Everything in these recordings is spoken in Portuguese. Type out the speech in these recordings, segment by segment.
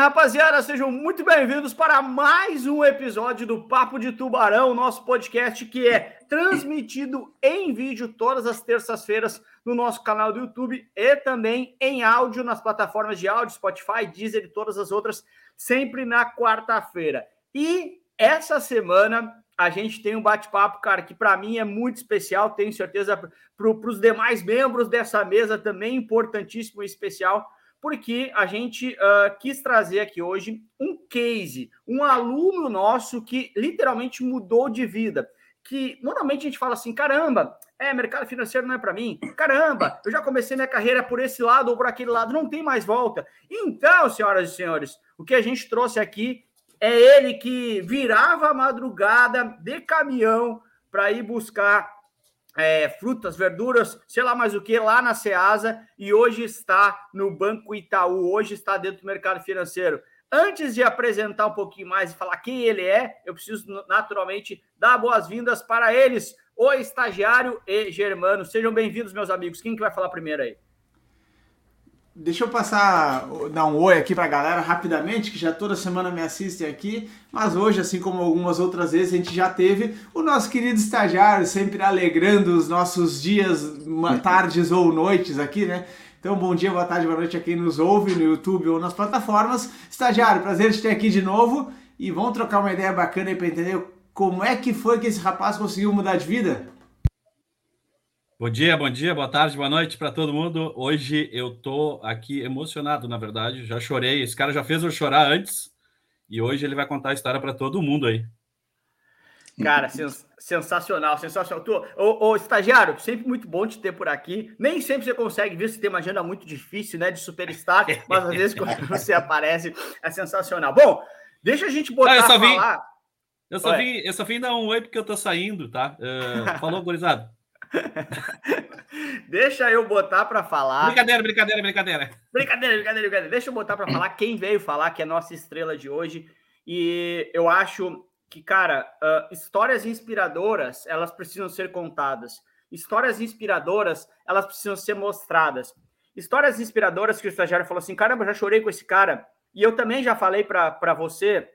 Rapaziada! Sejam muito bem-vindos para mais um episódio do Papo de Tubarão, nosso podcast que é transmitido em vídeo todas as terças-feiras no nosso canal do YouTube e também em áudio nas plataformas de áudio, Spotify, Deezer e todas as outras, sempre na quarta-feira. E essa semana a gente tem um bate-papo, cara, que para mim é muito especial, tenho certeza para os demais membros dessa mesa também importantíssimo e especial porque a gente uh, quis trazer aqui hoje um case, um aluno nosso que literalmente mudou de vida. Que normalmente a gente fala assim: caramba, é, mercado financeiro não é para mim. Caramba, eu já comecei minha carreira por esse lado ou por aquele lado, não tem mais volta. Então, senhoras e senhores, o que a gente trouxe aqui é ele que virava a madrugada de caminhão para ir buscar é, frutas, verduras, sei lá mais o que, lá na Ceasa e hoje está no Banco Itaú, hoje está dentro do mercado financeiro. Antes de apresentar um pouquinho mais e falar quem ele é, eu preciso naturalmente dar boas-vindas para eles, o estagiário e Germano. Sejam bem-vindos, meus amigos. Quem que vai falar primeiro aí? Deixa eu passar, dar um oi aqui para a galera rapidamente, que já toda semana me assistem aqui, mas hoje, assim como algumas outras vezes, a gente já teve o nosso querido estagiário, sempre alegrando os nossos dias, tardes ou noites aqui, né? Então, bom dia, boa tarde, boa noite a quem nos ouve no YouTube ou nas plataformas. Estagiário, prazer de ter aqui de novo e vamos trocar uma ideia bacana aí para entender como é que foi que esse rapaz conseguiu mudar de vida? Bom dia, bom dia, boa tarde, boa noite para todo mundo. Hoje eu tô aqui emocionado, na verdade. Já chorei. Esse cara já fez eu chorar antes e hoje ele vai contar a história para todo mundo aí. Cara, sens sensacional, sensacional. Tu, ô, ô, estagiário, sempre muito bom te ter por aqui. Nem sempre você consegue ver, você tem uma agenda muito difícil, né, de superstar, mas às vezes quando você aparece é sensacional. Bom, deixa a gente botar ah, eu só vim, falar. Eu só, vim, eu só vim dar um oi porque eu tô saindo, tá? Uh, falou, gurizada. Deixa eu botar para falar. Brincadeira, brincadeira, brincadeira. Brincadeira, brincadeira, brincadeira. Deixa eu botar para falar quem veio falar, que é a nossa estrela de hoje. E eu acho que, cara, uh, histórias inspiradoras, elas precisam ser contadas. Histórias inspiradoras, elas precisam ser mostradas. Histórias inspiradoras que o estagiário falou assim: caramba, já chorei com esse cara. E eu também já falei para você,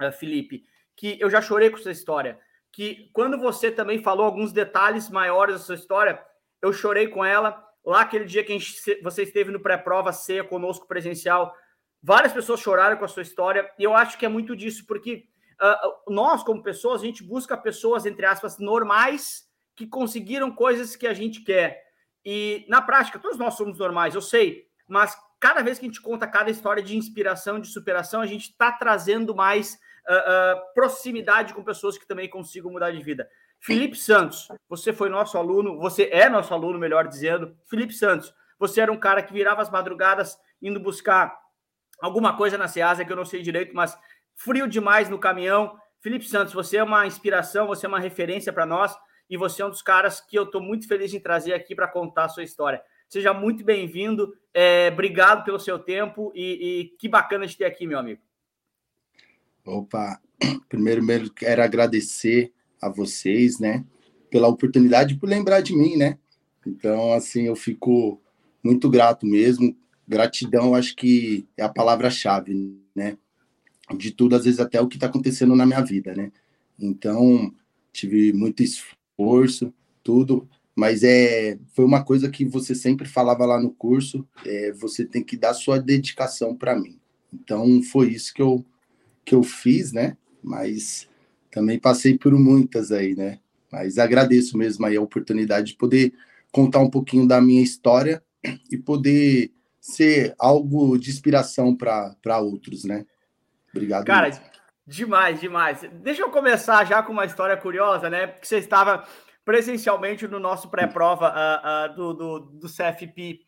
uh, Felipe, que eu já chorei com essa história que quando você também falou alguns detalhes maiores da sua história, eu chorei com ela. Lá aquele dia que gente, você esteve no pré-prova C conosco presencial, várias pessoas choraram com a sua história, e eu acho que é muito disso, porque uh, nós, como pessoas, a gente busca pessoas, entre aspas, normais, que conseguiram coisas que a gente quer. E na prática, todos nós somos normais, eu sei, mas cada vez que a gente conta cada história de inspiração, de superação, a gente está trazendo mais uh, uh, proximidade com pessoas que também consigam mudar de vida. Felipe Santos, você foi nosso aluno, você é nosso aluno, melhor dizendo. Felipe Santos, você era um cara que virava as madrugadas indo buscar alguma coisa na Ceasa que eu não sei direito, mas frio demais no caminhão. Felipe Santos, você é uma inspiração, você é uma referência para nós e você é um dos caras que eu estou muito feliz em trazer aqui para contar a sua história. Seja muito bem-vindo, é, obrigado pelo seu tempo e, e que bacana de ter aqui, meu amigo. Opa, primeiro mesmo quero agradecer a vocês, né, pela oportunidade por lembrar de mim, né? Então, assim, eu fico muito grato mesmo. Gratidão, acho que é a palavra-chave, né? De tudo, às vezes até o que está acontecendo na minha vida, né? Então, tive muito esforço, tudo, mas é foi uma coisa que você sempre falava lá no curso, é, você tem que dar sua dedicação para mim. Então, foi isso que eu que eu fiz, né? Mas também passei por muitas aí, né? Mas agradeço mesmo aí a oportunidade de poder contar um pouquinho da minha história e poder ser algo de inspiração para outros, né? Obrigado. Cara, demais, demais. Deixa eu começar já com uma história curiosa, né? Porque você estava presencialmente no nosso pré-prova uh, uh, do, do, do CFP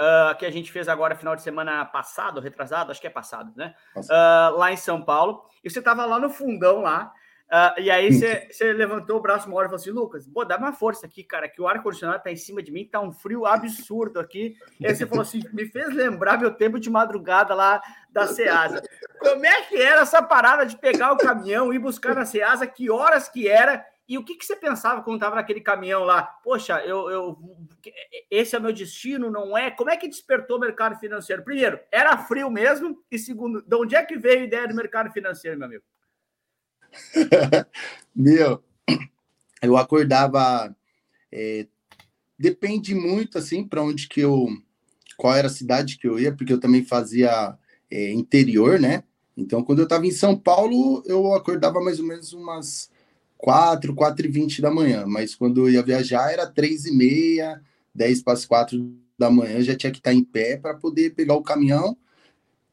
uh, que a gente fez agora final de semana passado, retrasado, acho que é passado, né? Uh, lá em São Paulo. E você estava lá no fundão lá. Uh, e aí você, você, levantou o braço uma hora e falou assim, Lucas, pô, dá uma força aqui, cara, que o ar-condicionado tá em cima de mim, tá um frio absurdo aqui. E aí você falou assim, me fez lembrar meu tempo de madrugada lá da Ceasa. Como é que era essa parada de pegar o caminhão, ir buscar na Ceasa, que horas que era E o que, que você pensava quando estava naquele caminhão lá? Poxa, eu, eu, esse é meu destino, não é? Como é que despertou o mercado financeiro? Primeiro, era frio mesmo? E segundo, de onde é que veio a ideia do mercado financeiro, meu amigo? meu, eu acordava. É, depende muito, assim, para onde que eu. Qual era a cidade que eu ia, porque eu também fazia é, interior, né? Então, quando eu estava em São Paulo, eu acordava mais ou menos umas 4, 4 e 20 da manhã. Mas quando eu ia viajar, era 3 e meia, 10 para as 4 da manhã, já tinha que estar em pé para poder pegar o caminhão.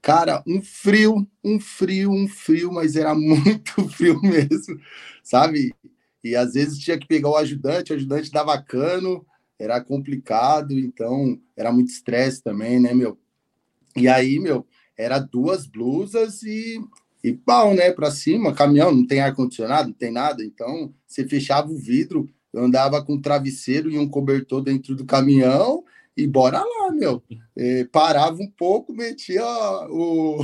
Cara, um frio, um frio, um frio, mas era muito frio mesmo, sabe? E às vezes tinha que pegar o ajudante, o ajudante dava cano, era complicado, então era muito estresse também, né, meu? E aí, meu, era duas blusas e, e pau, né, para cima, caminhão, não tem ar-condicionado, não tem nada, então você fechava o vidro, eu andava com um travesseiro e um cobertor dentro do caminhão e bora lá, meu. É, parava um pouco, metia o,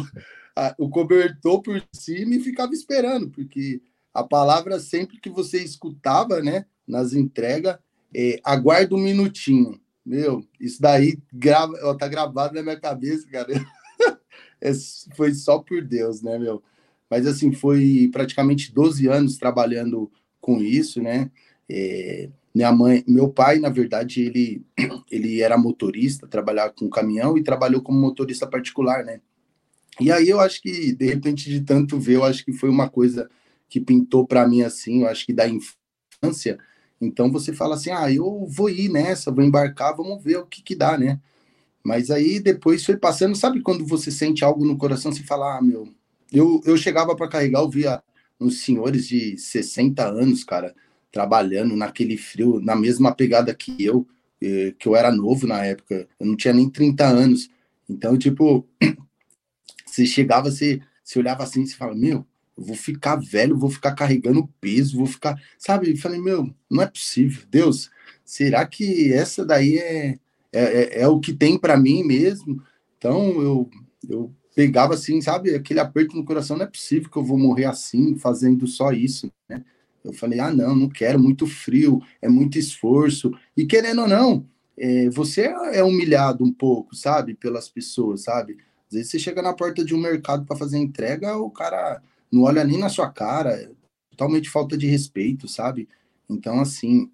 a, o cobertor por cima e ficava esperando, porque a palavra sempre que você escutava, né, nas entregas, é, aguarda um minutinho. Meu, isso daí grava, ó, tá gravado na minha cabeça, cara. É, foi só por Deus, né, meu? Mas assim, foi praticamente 12 anos trabalhando com isso, né? É, minha mãe, meu pai, na verdade, ele, ele era motorista, trabalhava com caminhão e trabalhou como motorista particular, né? E aí eu acho que, de repente, de tanto ver, eu acho que foi uma coisa que pintou para mim assim, eu acho que da infância. Então você fala assim: ah, eu vou ir nessa, vou embarcar, vamos ver o que que dá, né? Mas aí depois foi passando, sabe quando você sente algo no coração, você fala, ah, meu. Eu, eu chegava para carregar, eu via uns senhores de 60 anos, cara, trabalhando naquele frio, na mesma pegada que eu, eh, que eu era novo na época, eu não tinha nem 30 anos. Então, tipo, você chegava, você, você olhava assim, você fala, meu, eu vou ficar velho, vou ficar carregando peso, vou ficar, sabe? Eu falei, meu, não é possível, Deus, será que essa daí é, é, é, é o que tem para mim mesmo. Então eu, eu pegava assim, sabe, aquele aperto no coração, não é possível que eu vou morrer assim, fazendo só isso, né? Eu falei, ah, não, não quero, muito frio, é muito esforço. E querendo ou não, é, você é humilhado um pouco, sabe, pelas pessoas, sabe? Às vezes você chega na porta de um mercado para fazer entrega, o cara não olha nem na sua cara, é totalmente falta de respeito, sabe? Então, assim,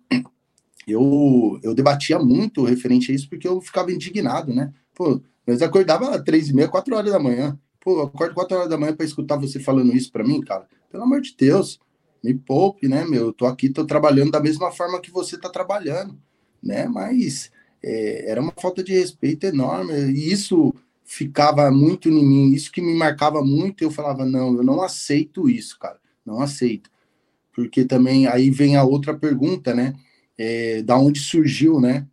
eu, eu debatia muito referente a isso porque eu ficava indignado, né? Pô, mas acordava às três e meia, quatro horas da manhã. Pô, acordo quatro horas da manhã para escutar você falando isso para mim, cara. Pelo amor de Deus, me poupe, né, meu? Eu tô aqui, tô trabalhando da mesma forma que você tá trabalhando, né? Mas é, era uma falta de respeito enorme. E isso ficava muito em mim, isso que me marcava muito. Eu falava, não, eu não aceito isso, cara. Não aceito. Porque também aí vem a outra pergunta, né? É, da onde surgiu, né,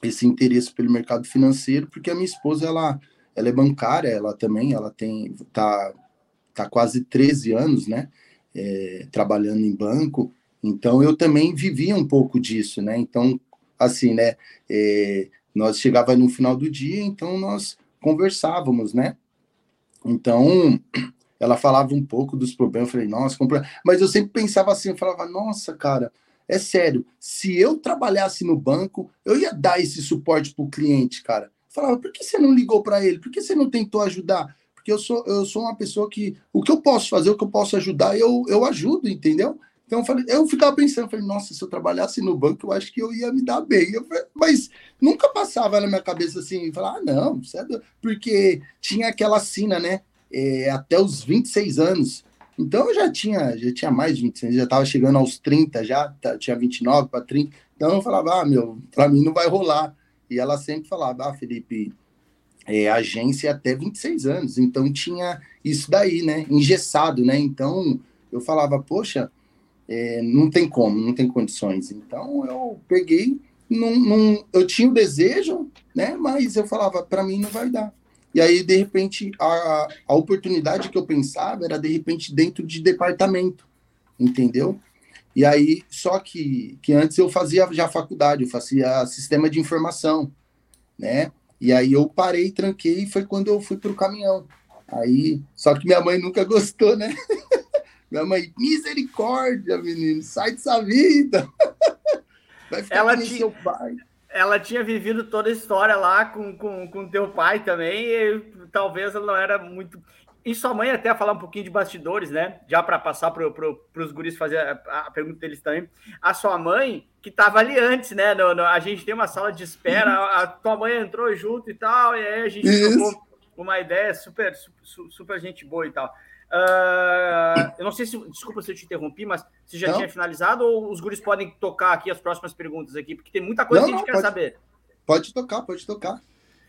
esse interesse pelo mercado financeiro, porque a minha esposa, ela, ela é bancária, ela também, ela tem, tá, tá quase 13 anos, né, é, trabalhando em banco, então eu também vivia um pouco disso, né, então, assim, né, é, nós chegava no final do dia, então nós conversávamos, né, então ela falava um pouco dos problemas, eu falei, nossa, mas eu sempre pensava assim, eu falava, nossa, cara, é sério, se eu trabalhasse no banco, eu ia dar esse suporte para o cliente, cara. falava, por que você não ligou para ele? Por que você não tentou ajudar? Porque eu sou, eu sou uma pessoa que o que eu posso fazer, o que eu posso ajudar, eu, eu ajudo, entendeu? Então eu, falei, eu ficava pensando, falei, nossa, se eu trabalhasse no banco, eu acho que eu ia me dar bem. Falei, mas nunca passava na minha cabeça assim, falar, ah, não, é porque tinha aquela sina, né? É, até os 26 anos. Então eu já tinha, já tinha mais de 26, já estava chegando aos 30 já, tá, tinha 29 para 30. Então eu falava, ah, meu, para mim não vai rolar. E ela sempre falava, ah, Felipe, é, agência até 26 anos. Então tinha isso daí, né? Engessado, né? Então eu falava, poxa, é, não tem como, não tem condições. Então eu peguei, não, não, eu tinha o desejo, né? Mas eu falava, para mim não vai dar. E aí, de repente, a, a oportunidade que eu pensava era, de repente, dentro de departamento, entendeu? E aí, só que, que antes eu fazia já faculdade, eu fazia sistema de informação, né? E aí eu parei, tranquei, e foi quando eu fui para o caminhão. Aí, só que minha mãe nunca gostou, né? Minha mãe, misericórdia, menino, sai dessa vida. Vai ficar ela tinha, seu pai. Ela tinha vivido toda a história lá com, com, com teu pai também, e talvez ela não era muito. E sua mãe até falar um pouquinho de bastidores, né? Já para passar para pro, os guris fazer a, a, pergunta deles também. A sua mãe, que estava ali antes, né? No, no, a gente tem uma sala de espera, a, a, tua mãe entrou junto e tal, e aí a gente trocou uma ideia super, super, super gente boa e tal. Uh, eu não sei se. Desculpa se eu te interrompi, mas se já não. tinha finalizado ou os guris podem tocar aqui as próximas perguntas aqui, porque tem muita coisa não, que a gente não, quer pode, saber. Pode tocar, pode tocar.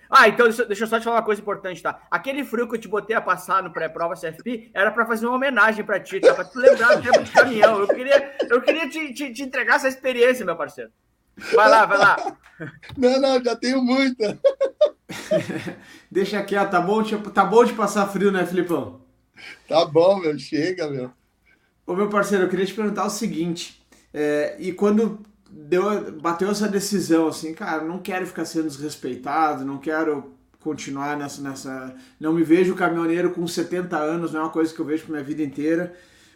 Ah, então deixa eu só te falar uma coisa importante, tá? Aquele frio que eu te botei a passar no pré-prova CFP era para fazer uma homenagem para ti, tá? Pra tu lembrar do tempo de caminhão. Eu queria, eu queria te, te, te entregar essa experiência, meu parceiro. Vai lá, vai lá. Não, não, já tenho muita. Deixa quieto, tá bom, tá bom de passar frio, né, Filipão? Tá bom, meu, chega, meu. Ô, meu parceiro, eu queria te perguntar o seguinte. É, e quando deu, bateu essa decisão, assim, cara, não quero ficar sendo desrespeitado, não quero continuar nessa, nessa. Não me vejo caminhoneiro com 70 anos, não é uma coisa que eu vejo minha vida inteira.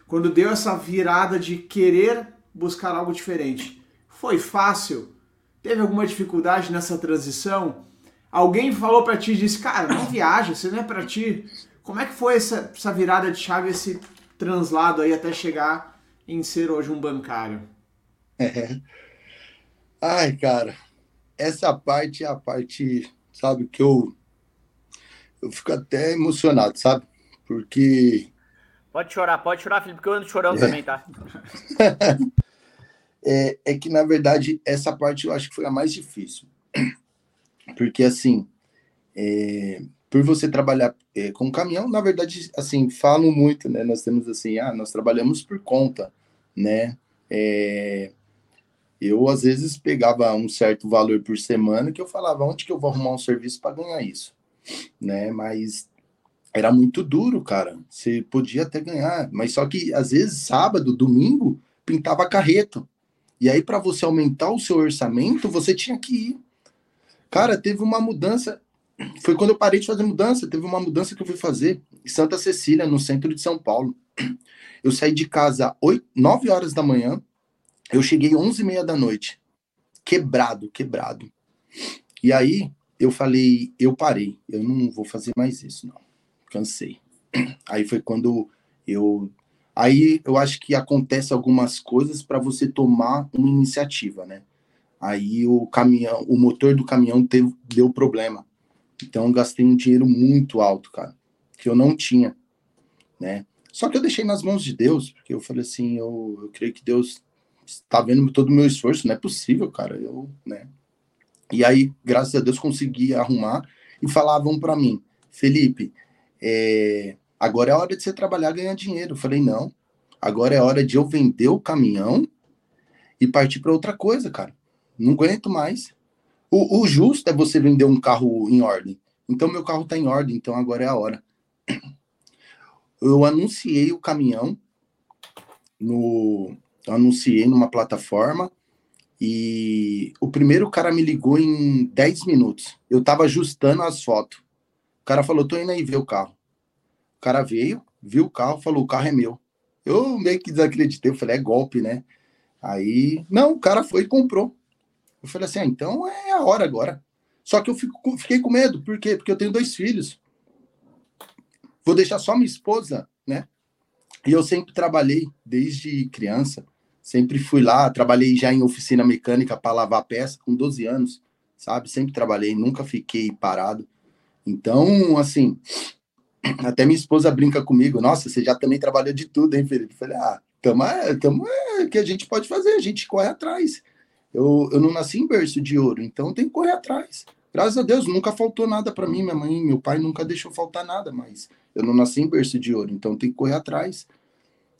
Quando deu essa virada de querer buscar algo diferente, foi fácil? Teve alguma dificuldade nessa transição? Alguém falou para ti e disse, cara, não viaja, você não é para ti. Como é que foi essa, essa virada de chave, esse translado aí até chegar em ser hoje um bancário? É. Ai, cara, essa parte é a parte, sabe, que eu, eu fico até emocionado, sabe? Porque. Pode chorar, pode chorar, Felipe, porque eu ando chorando é. também, tá? é, é que, na verdade, essa parte eu acho que foi a mais difícil. Porque, assim, é, por você trabalhar é, com caminhão, na verdade, assim, falam muito, né? Nós temos assim, ah, nós trabalhamos por conta, né? É, eu, às vezes, pegava um certo valor por semana que eu falava, onde que eu vou arrumar um serviço para ganhar isso? Né? Mas era muito duro, cara. Você podia até ganhar, mas só que, às vezes, sábado, domingo, pintava carreto. E aí, para você aumentar o seu orçamento, você tinha que ir. Cara, teve uma mudança. Foi quando eu parei de fazer mudança. Teve uma mudança que eu fui fazer em Santa Cecília, no centro de São Paulo. Eu saí de casa às 9 horas da manhã, eu cheguei 11 e meia da noite, quebrado, quebrado. E aí eu falei, eu parei, eu não vou fazer mais isso, não. Cansei. Aí foi quando eu aí eu acho que acontece algumas coisas para você tomar uma iniciativa, né? Aí o caminhão, o motor do caminhão teve, deu problema. Então gastei um dinheiro muito alto, cara, que eu não tinha, né? Só que eu deixei nas mãos de Deus, porque eu falei assim, eu, eu creio que Deus está vendo todo o meu esforço, não é possível, cara, eu, né? E aí, graças a Deus, consegui arrumar e falavam para mim, Felipe, é, agora é hora de você trabalhar ganhar dinheiro. Eu falei, não, agora é hora de eu vender o caminhão e partir para outra coisa, cara. Não aguento mais. O, o, justo é você vender um carro em ordem. Então, meu carro está em ordem, então agora é a hora. Eu anunciei o caminhão no, anunciei numa plataforma e o primeiro cara me ligou em 10 minutos. Eu tava ajustando as fotos. O cara falou: tô indo aí ver o carro. O cara veio, viu o carro, falou: o carro é meu. Eu meio que desacreditei, eu falei: é golpe, né? Aí, não, o cara foi e comprou. Eu falei assim: ah, então é a hora agora. Só que eu fico, fiquei com medo, por quê? Porque eu tenho dois filhos. Vou deixar só minha esposa, né? E eu sempre trabalhei desde criança Sempre fui lá, trabalhei já em oficina mecânica para lavar peça com 12 anos, sabe? Sempre trabalhei, nunca fiquei parado. Então, assim, até minha esposa brinca comigo, nossa, você já também trabalhou de tudo, hein, Felipe? Eu falei, ah, tamo, é, tamo, é, que a gente pode fazer, a gente corre atrás. Eu, eu não nasci em berço de ouro, então tem que correr atrás. Graças a Deus, nunca faltou nada para mim, minha mãe, meu pai nunca deixou faltar nada, mas eu não nasci em berço de ouro, então tem que correr atrás.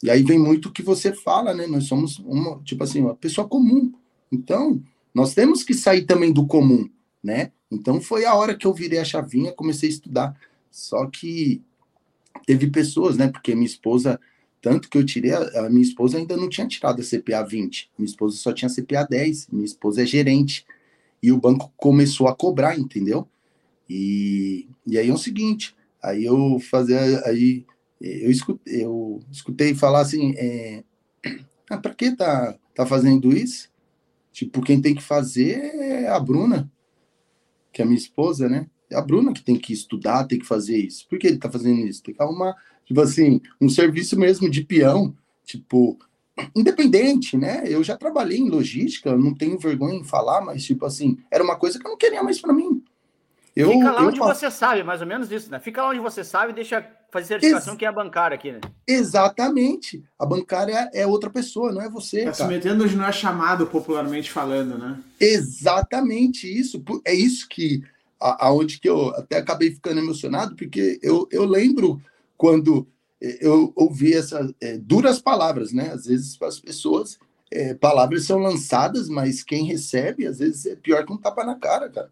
E aí vem muito o que você fala, né? Nós somos uma, tipo assim, uma pessoa comum. Então, nós temos que sair também do comum, né? Então foi a hora que eu virei a chavinha, comecei a estudar. Só que teve pessoas, né? Porque minha esposa, tanto que eu tirei, a, a minha esposa ainda não tinha tirado a CPA 20. Minha esposa só tinha CPA 10. Minha esposa é gerente. E o banco começou a cobrar, entendeu? E, e aí é o seguinte, aí eu fazia, aí eu escutei, eu escutei falar assim, é, ah, para que tá, tá fazendo isso? Tipo, quem tem que fazer é a Bruna, que é minha esposa, né? É a Bruna que tem que estudar, tem que fazer isso. Por que ele tá fazendo isso? Tem que arrumar, tipo assim, um serviço mesmo de peão, tipo, independente, né? Eu já trabalhei em logística, não tenho vergonha em falar, mas, tipo assim, era uma coisa que eu não queria mais para mim. Eu, Fica lá onde você sabe, mais ou menos isso, né? Fica lá onde você sabe e deixa fazer certificação Ex que é a bancária aqui, né? Exatamente. A bancária é outra pessoa, não é você. Tá se metendo onde não é chamado, popularmente falando, né? Exatamente isso. É isso que aonde que eu até acabei ficando emocionado, porque eu, eu lembro quando eu ouvi essas é, duras palavras, né? Às vezes as pessoas é, palavras são lançadas, mas quem recebe às vezes é pior que um tapa na cara, cara.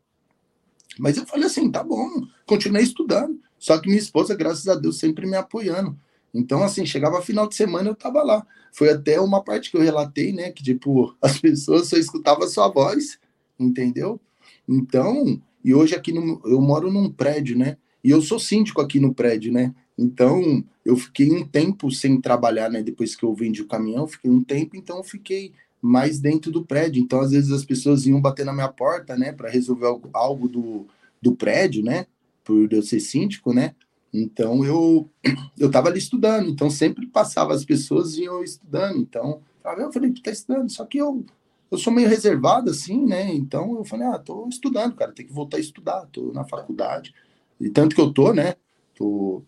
Mas eu falei assim, tá bom, continuei estudando. Só que minha esposa, graças a Deus, sempre me apoiando. Então, assim, chegava final de semana, eu tava lá. Foi até uma parte que eu relatei, né? Que, tipo, as pessoas só escutavam a sua voz, entendeu? Então, e hoje aqui no, eu moro num prédio, né? E eu sou síndico aqui no prédio, né? Então, eu fiquei um tempo sem trabalhar, né? Depois que eu vendi o caminhão, fiquei um tempo, então fiquei mais dentro do prédio. Então, às vezes, as pessoas iam bater na minha porta, né, para resolver algo, algo, do, do prédio, né, por eu ser síndico, né. Então, eu eu estava ali estudando. Então, sempre passava as pessoas eu estudando. Então, eu falei, tu tá estudando. Só que eu, eu sou meio reservado, assim, né. Então, eu falei, ah, tô estudando, cara, tem que voltar a estudar. Tô na faculdade. E tanto que eu tô, né, tô,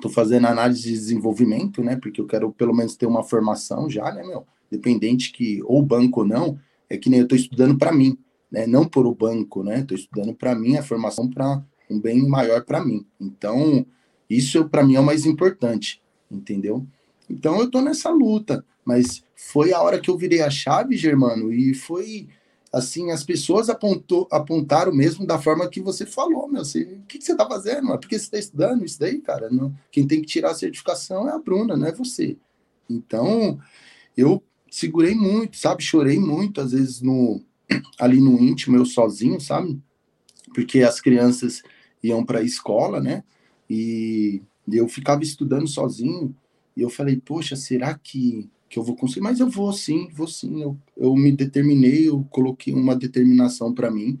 tô fazendo análise de desenvolvimento, né, porque eu quero pelo menos ter uma formação já, né, meu dependente que, ou banco ou não, é que nem eu estou estudando para mim, né? Não por o banco, né? Estou estudando para mim, a formação para um bem maior para mim. Então, isso para mim é o mais importante, entendeu? Então eu estou nessa luta, mas foi a hora que eu virei a chave, Germano, e foi assim, as pessoas apontou, apontaram mesmo da forma que você falou, meu, você, o que, que você está fazendo? É porque você está estudando isso daí, cara? Não, quem tem que tirar a certificação é a Bruna, não é você. Então, eu segurei muito, sabe? Chorei muito, às vezes, no ali no íntimo, eu sozinho, sabe? Porque as crianças iam para a escola, né? E eu ficava estudando sozinho. E eu falei, poxa, será que, que eu vou conseguir? Mas eu vou sim, vou sim. Eu, eu me determinei, eu coloquei uma determinação para mim.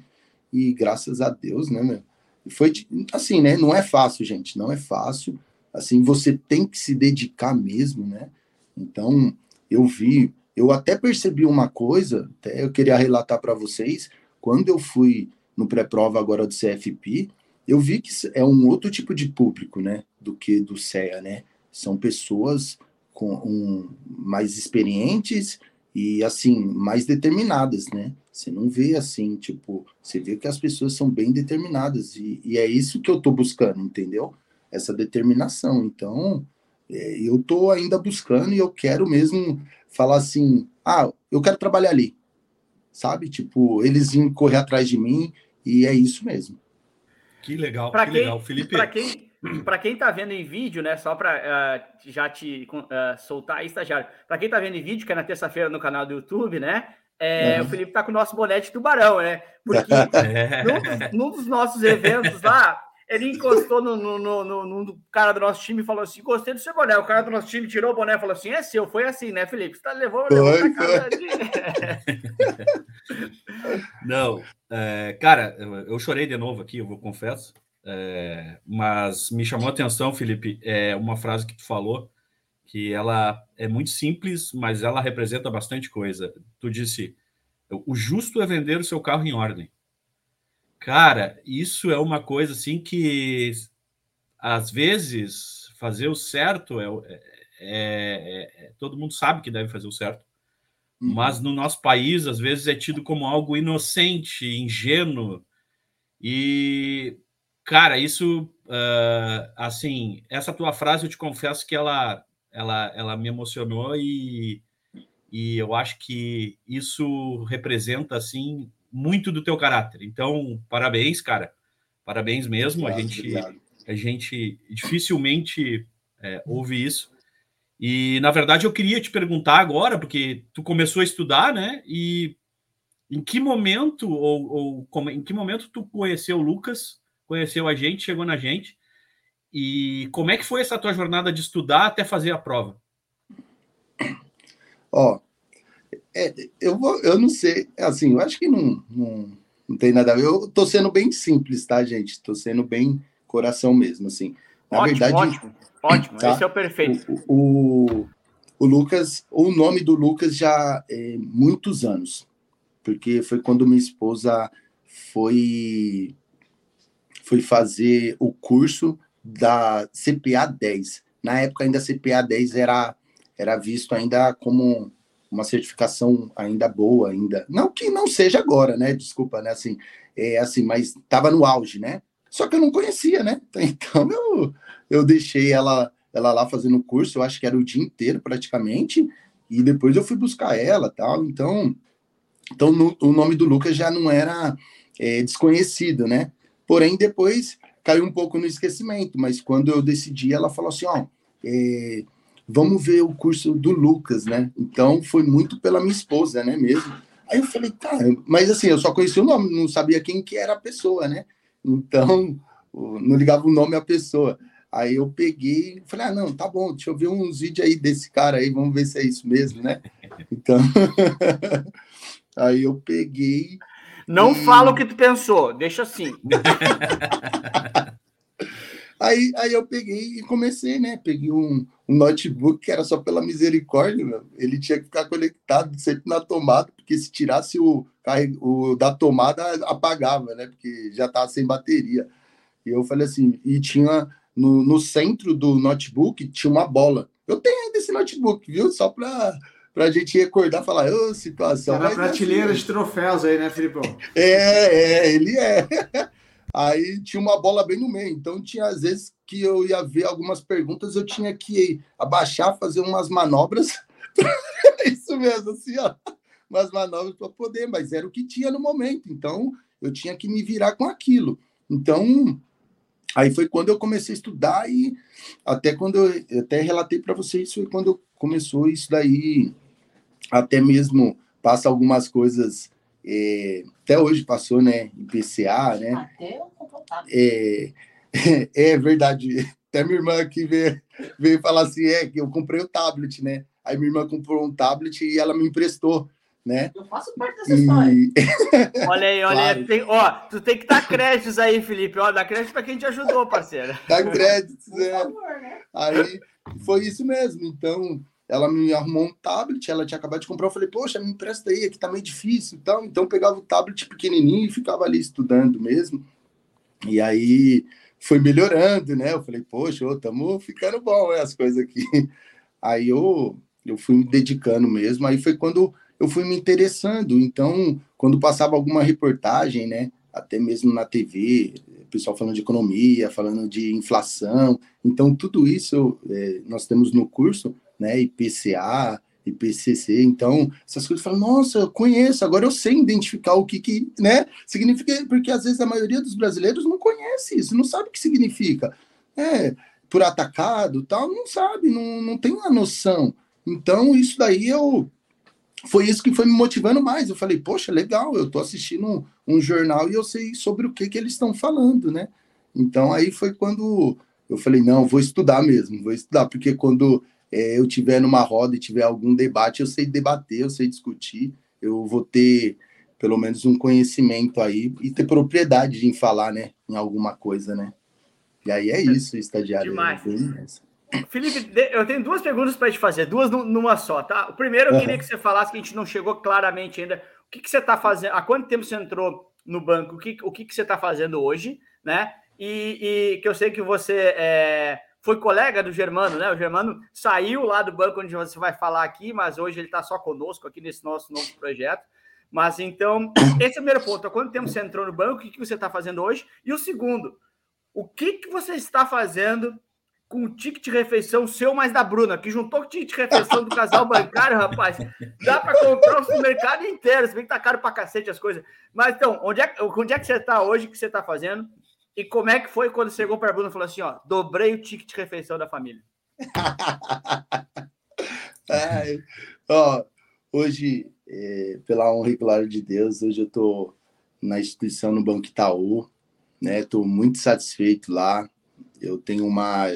E graças a Deus, né, meu? Foi assim, né? Não é fácil, gente, não é fácil. Assim, você tem que se dedicar mesmo, né? Então, eu vi eu até percebi uma coisa, até eu queria relatar para vocês, quando eu fui no pré-prova agora do CFP, eu vi que é um outro tipo de público, né, do que do CEA, né? São pessoas com um, mais experientes e assim mais determinadas, né? Você não vê assim, tipo, você vê que as pessoas são bem determinadas e, e é isso que eu tô buscando, entendeu? Essa determinação. Então, é, eu tô ainda buscando e eu quero mesmo falar assim: ah, eu quero trabalhar ali, sabe? Tipo, eles iam correr atrás de mim e é isso mesmo. Que legal, pra que quem, legal, Felipe. Para quem, para quem tá vendo em vídeo, né? Só para uh, eh, já te uh, soltar aí, estagiário. Para quem tá vendo em vídeo, que é na terça-feira no canal do YouTube, né? É, é. O Felipe tá com o nosso boné de tubarão, né? Porque num, num dos nossos eventos lá, ele encostou no, no, no, no, cara do nosso time e falou assim: gostei do seu boné. O cara do nosso time tirou o boné e falou assim: é seu, foi assim, né, Felipe? Você tá levou, levou pra casa Não, é, cara, eu chorei de novo aqui, eu vou confesso. É, mas me chamou a atenção, Felipe, é uma frase que tu falou que ela é muito simples, mas ela representa bastante coisa. Tu disse: o justo é vender o seu carro em ordem. Cara, isso é uma coisa assim que às vezes fazer o certo é, é, é, é todo mundo sabe que deve fazer o certo, uhum. mas no nosso país às vezes é tido como algo inocente, ingênuo e cara, isso uh, assim, essa tua frase eu te confesso que ela ela, ela me emocionou e, e eu acho que isso representa assim muito do teu caráter. Então, parabéns, cara. Parabéns mesmo. Obrigado, a gente obrigado. a gente dificilmente é, ouve isso. E na verdade eu queria te perguntar agora, porque tu começou a estudar, né? E em que momento ou, ou como, em que momento tu conheceu o Lucas, conheceu a gente, chegou na gente? E como é que foi essa tua jornada de estudar até fazer a prova? Ó, é, eu, vou, eu não sei, assim, eu acho que não, não, não tem nada a ver. Eu tô sendo bem simples, tá, gente? Tô sendo bem coração mesmo, assim. Na ótimo, verdade. Ótimo, ótimo. Tá? Esse é o perfeito. O, o, o, Lucas, o nome do Lucas já é muitos anos, porque foi quando minha esposa foi, foi fazer o curso da CPA 10. Na época, ainda a CPA 10 era, era visto ainda como uma certificação ainda boa, ainda. Não que não seja agora, né? Desculpa, né? Assim, é assim, mas estava no auge, né? Só que eu não conhecia, né? Então eu, eu deixei ela, ela lá fazendo o curso, eu acho que era o dia inteiro praticamente, e depois eu fui buscar ela tal. Então, então no, o nome do Lucas já não era é, desconhecido, né? Porém, depois caiu um pouco no esquecimento, mas quando eu decidi, ela falou assim: ó, é, vamos ver o curso do Lucas, né? Então foi muito pela minha esposa, né, mesmo. Aí eu falei, tá, mas assim, eu só conhecia o nome, não sabia quem que era a pessoa, né? Então, não ligava o nome à pessoa. Aí eu peguei, falei, ah, não, tá bom, deixa eu ver uns vídeos aí desse cara aí, vamos ver se é isso mesmo, né? Então, aí eu peguei. Não e... fala o que tu pensou, deixa assim. Aí, aí eu peguei e comecei, né? Peguei um, um notebook que era só pela misericórdia, meu. ele tinha que ficar conectado sempre na tomada, porque se tirasse o, o da tomada, apagava, né? Porque já estava sem bateria. E eu falei assim, e tinha no, no centro do notebook tinha uma bola. Eu tenho ainda esse notebook, viu? Só para pra gente recordar, falar, ô, situação. Era prateleira assim, de troféus aí, né, Filipão? É, é, ele é. Aí tinha uma bola bem no meio. Então tinha às vezes que eu ia ver algumas perguntas, eu tinha que abaixar, fazer umas manobras. Isso mesmo, assim, ó. Umas manobras para poder, mas era o que tinha no momento. Então eu tinha que me virar com aquilo. Então aí foi quando eu comecei a estudar e até quando eu, eu até relatei para vocês foi quando começou isso daí até mesmo passa algumas coisas é, até hoje passou, né? IPCA, né? Até é, é verdade. Até minha irmã aqui veio, veio falar assim: é que eu comprei o tablet, né? Aí minha irmã comprou um tablet e ela me emprestou. Né? Eu faço parte dessa e... história. olha aí, olha claro. aí. Tem, ó, tu tem que dar créditos aí, Felipe. Ó, dá crédito para quem te ajudou, parceiro. Dá créditos, é. Favor, né? Aí foi isso mesmo. Então, ela me arrumou um tablet, ela tinha acabado de comprar, eu falei, poxa, me empresta aí, aqui tá meio difícil então. Então pegava o tablet pequenininho e ficava ali estudando mesmo. E aí foi melhorando, né? Eu falei, poxa, estamos ficando bom né, as coisas aqui. Aí eu, eu fui me dedicando mesmo, aí foi quando eu fui me interessando. Então, quando passava alguma reportagem, né? Até mesmo na TV, pessoal falando de economia, falando de inflação. Então, tudo isso é, nós temos no curso, né? IPCA, IPCC. Então, essas coisas falam, nossa, eu conheço, agora eu sei identificar o que, que né? Significa, porque às vezes a maioria dos brasileiros não conhece isso, não sabe o que significa. É, por atacado, tal, não sabe, não, não tem uma noção. Então, isso daí eu foi isso que foi me motivando mais. Eu falei, poxa, legal, eu tô assistindo um, um jornal e eu sei sobre o que que eles estão falando, né? Então aí foi quando eu falei, não, vou estudar mesmo, vou estudar, porque quando é, eu tiver numa roda e tiver algum debate, eu sei debater, eu sei discutir, eu vou ter pelo menos um conhecimento aí e ter propriedade em falar, né, em alguma coisa, né? E aí é isso, estagiário. Demais. Felipe, eu tenho duas perguntas para te fazer, duas numa só, tá? O primeiro, eu uhum. queria que você falasse, que a gente não chegou claramente ainda, o que, que você está fazendo, há quanto tempo você entrou no banco, o que, o que, que você está fazendo hoje, né? E, e, que eu sei que você é, foi colega do Germano, né? O Germano saiu lá do banco onde você vai falar aqui, mas hoje ele está só conosco aqui nesse nosso novo projeto. Mas então, esse é o primeiro ponto. Há quanto tempo você entrou no banco? O que, que você está fazendo hoje? E o segundo, o que, que você está fazendo com o ticket de refeição seu mais da Bruna, que juntou o ticket de refeição do casal bancário, rapaz. Dá para comprar o supermercado inteiro, se bem que tá caro para cacete as coisas. Mas então, onde é, onde é que você está hoje, o que você está fazendo? E como é que foi quando chegou para a Bruna e falou assim: ó, dobrei o ticket de refeição da família? Ai, ó, hoje, é, pela honra e glória de Deus, hoje eu estou na instituição no Banco Itaú, né? Estou muito satisfeito lá. Eu tenho uma,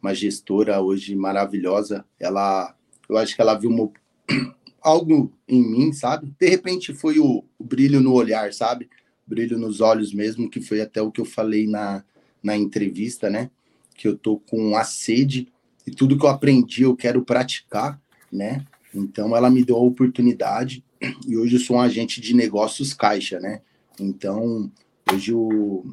uma gestora hoje maravilhosa. Ela, eu acho que ela viu uma, algo em mim, sabe? De repente foi o, o, brilho no olhar, sabe? Brilho nos olhos mesmo, que foi até o que eu falei na, na entrevista, né? Que eu tô com a sede e tudo que eu aprendi eu quero praticar, né? Então ela me deu a oportunidade e hoje eu sou um agente de negócios caixa, né? Então hoje o,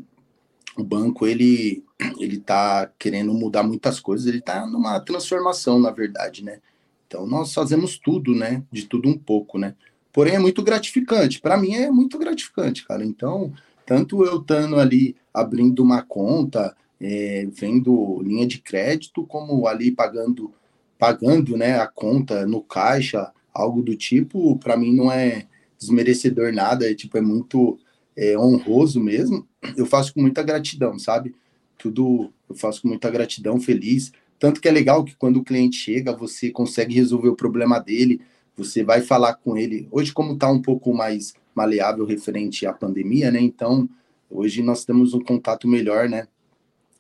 o banco ele ele tá querendo mudar muitas coisas, ele tá numa transformação, na verdade, né? Então nós fazemos tudo, né? De tudo um pouco, né? Porém é muito gratificante. Para mim é muito gratificante, cara. Então, tanto eu estando ali abrindo uma conta, é, vendo linha de crédito, como ali pagando pagando, né, a conta no caixa, algo do tipo, para mim não é desmerecedor nada, é tipo é muito é, honroso mesmo. Eu faço com muita gratidão, sabe? Tudo eu faço com muita gratidão, feliz. Tanto que é legal que quando o cliente chega, você consegue resolver o problema dele, você vai falar com ele. Hoje, como está um pouco mais maleável referente à pandemia, né? Então, hoje nós temos um contato melhor, né?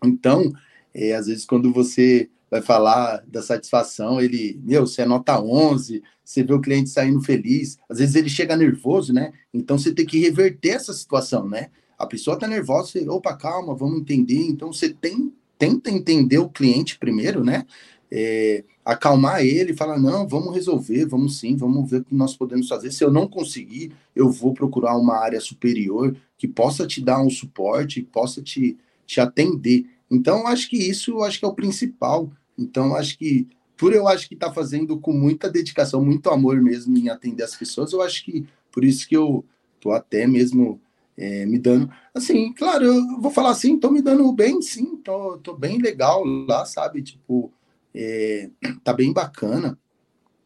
Então, é, às vezes, quando você vai falar da satisfação, ele, meu, você é nota 11, você vê o cliente saindo feliz, às vezes ele chega nervoso, né? Então você tem que reverter essa situação, né? A pessoa tá nervosa, você, opa, calma, vamos entender. Então você tem, tenta entender o cliente primeiro, né? É, acalmar ele, falar, não, vamos resolver, vamos sim, vamos ver o que nós podemos fazer. Se eu não conseguir, eu vou procurar uma área superior que possa te dar um suporte, possa te, te atender. Então, acho que isso acho que é o principal. Então, acho que, por eu acho que está fazendo com muita dedicação, muito amor mesmo em atender as pessoas, eu acho que por isso que eu tô até mesmo é, me dando. Assim, claro, eu vou falar assim, tô me dando bem, sim, tô, tô bem legal lá, sabe? Tipo, é, tá bem bacana,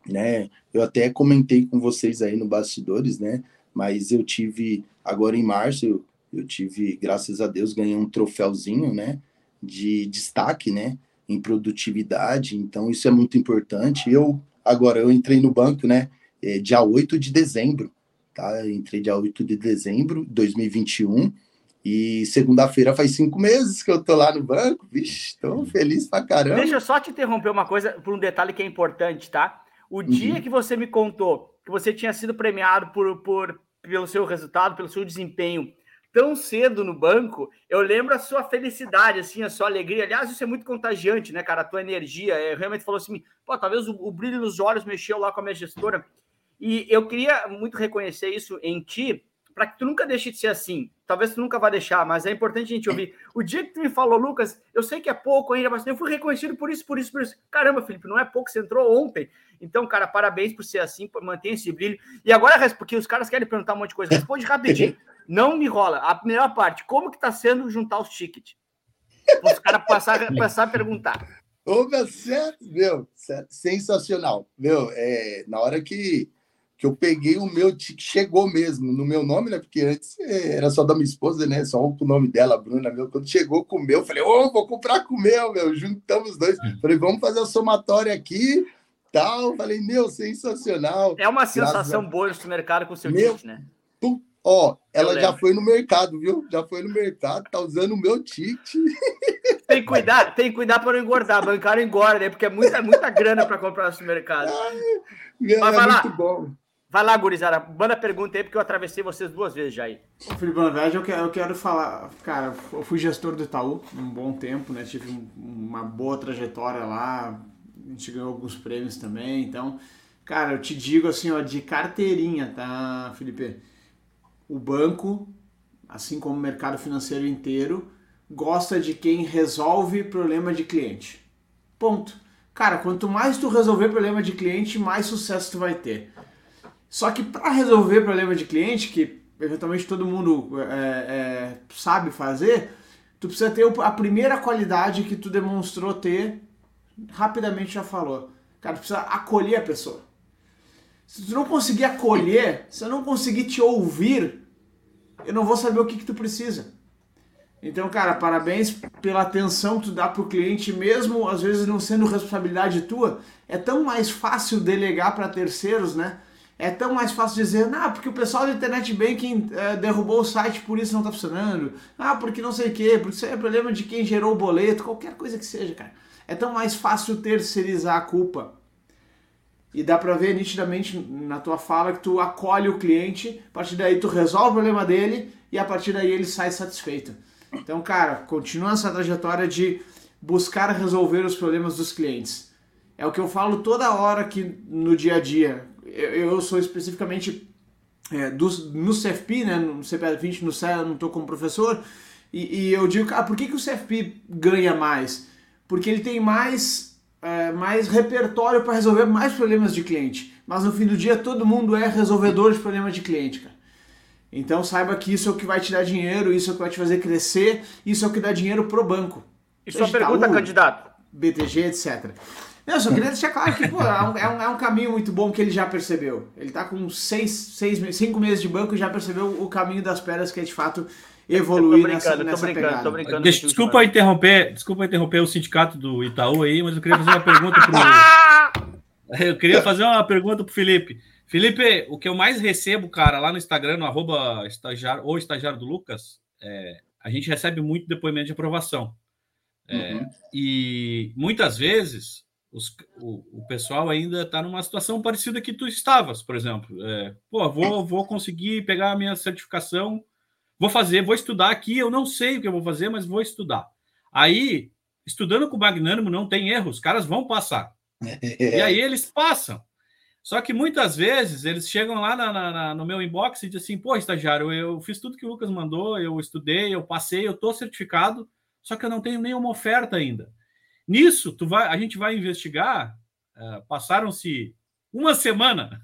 né? Eu até comentei com vocês aí no bastidores, né? Mas eu tive, agora em março, eu, eu tive, graças a Deus, ganhei um troféuzinho, né? De destaque, né? em produtividade, então isso é muito importante. Eu, agora, eu entrei no banco, né, é, dia 8 de dezembro, tá? Eu entrei dia 8 de dezembro de 2021, e segunda-feira faz cinco meses que eu tô lá no banco, vixe, tô feliz pra caramba. Deixa eu só te interromper uma coisa, por um detalhe que é importante, tá? O uhum. dia que você me contou que você tinha sido premiado por, por, pelo seu resultado, pelo seu desempenho tão cedo no banco, eu lembro a sua felicidade, assim, a sua alegria. Aliás, isso é muito contagiante, né, cara? A tua energia. Eu realmente falou assim, pô, talvez o, o, brilho nos olhos mexeu lá com a minha gestora. E eu queria muito reconhecer isso em ti, para que tu nunca deixe de ser assim. Talvez tu nunca vá deixar, mas é importante a gente ouvir. O dia que tu me falou, Lucas, eu sei que é pouco ainda, mas eu fui reconhecido por isso, por isso, por isso. Caramba, Felipe, não é pouco, você entrou ontem. Então, cara, parabéns por ser assim, manter esse brilho. E agora, porque os caras querem perguntar um monte de coisa, responde rapidinho. Não me rola. A primeira parte, como que tá sendo juntar os tickets? Os caras passar, passar a perguntar. Ô, meu, meu, sensacional. Meu, é, na hora que, que eu peguei o meu ticket, chegou mesmo no meu nome, né? Porque antes é, era só da minha esposa, né? Só o nome dela, Bruna, meu. Quando chegou com o meu, eu falei, ô, oh, vou comprar com o meu, meu. Juntamos os dois. Falei, vamos fazer a somatória aqui, tal. Falei, meu, sensacional. É uma sensação Graças boa no mercado com o seu meu, ticket, né? Puta Ó, ela já foi no mercado, viu? Já foi no mercado, tá usando o meu ticket. Tem que cuidar, tem que cuidar para não engordar. Bancário engorda, né? Porque é muita, muita grana para comprar no mercado. Mas vai é lá. muito bom. Vai lá, gurizada. Manda pergunta aí, porque eu atravessei vocês duas vezes já aí. Felipe, na verdade, eu quero, eu quero falar. Cara, eu fui gestor do Itaú um bom tempo, né? Tive uma boa trajetória lá. A gente ganhou alguns prêmios também. Então, cara, eu te digo assim, ó, de carteirinha, tá, Felipe? o banco, assim como o mercado financeiro inteiro, gosta de quem resolve problema de cliente. Ponto. Cara, quanto mais tu resolver problema de cliente, mais sucesso tu vai ter. Só que para resolver problema de cliente, que eventualmente todo mundo é, é, sabe fazer, tu precisa ter a primeira qualidade que tu demonstrou ter, rapidamente já falou. Cara, tu precisa acolher a pessoa. Se tu não conseguir acolher, se eu não conseguir te ouvir, eu não vou saber o que, que tu precisa. Então, cara, parabéns pela atenção que tu dá pro cliente, mesmo às vezes não sendo responsabilidade tua. É tão mais fácil delegar para terceiros, né? É tão mais fácil dizer, ah, porque o pessoal do Internet Banking é, derrubou o site, por isso não está funcionando. Ah, porque não sei o quê, porque isso é problema de quem gerou o boleto, qualquer coisa que seja, cara. É tão mais fácil terceirizar a culpa. E dá para ver nitidamente na tua fala que tu acolhe o cliente, a partir daí tu resolve o problema dele e a partir daí ele sai satisfeito. Então, cara, continua essa trajetória de buscar resolver os problemas dos clientes. É o que eu falo toda hora aqui no dia a dia. Eu, sou especificamente é, do, no CFP, né, no CPA 20, no CEA, não estou como professor, e, e, eu digo, ah, por que, que o CFP ganha mais? Porque ele tem mais, é, mais repertório para resolver mais problemas de cliente. Mas no fim do dia, todo mundo é resolvedor de problemas de cliente, cara. Então saiba que isso é o que vai te dar dinheiro, isso é o que vai te fazer crescer, isso é o que dá dinheiro pro banco. E sua pergunta, Itaú, candidato? BTG, etc. Eu só queria deixar claro que pô, é, um, é, um, é, um, caminho muito bom que ele já percebeu. Ele está com seis, seis, cinco meses de banco e já percebeu o caminho das pedras que é de fato evoluir nessa, nessa pegada. Tô brincando, Deixa, desculpa interromper, desculpa interromper o sindicato do Itaú aí, mas eu queria fazer uma pergunta pro Eu queria fazer uma pergunta pro Felipe. Felipe, o que eu mais recebo, cara, lá no Instagram, no arroba estagiário, ou estagiário do Lucas, é, a gente recebe muito depoimento de aprovação. É, uhum. E muitas vezes os, o, o, pessoal ainda está numa situação parecida que tu estavas, por exemplo. É, pô, vou, vou conseguir pegar a minha certificação, vou fazer, vou estudar aqui, eu não sei o que eu vou fazer, mas vou estudar. Aí, estudando com o Magnânimo não tem erro, os caras vão passar. e aí eles passam. Só que muitas vezes eles chegam lá na, na, no meu inbox e dizem assim: pô, estagiário, eu fiz tudo que o Lucas mandou, eu estudei, eu passei, eu estou certificado, só que eu não tenho nenhuma oferta ainda. Nisso, tu vai, a gente vai investigar. Uh, Passaram-se uma semana.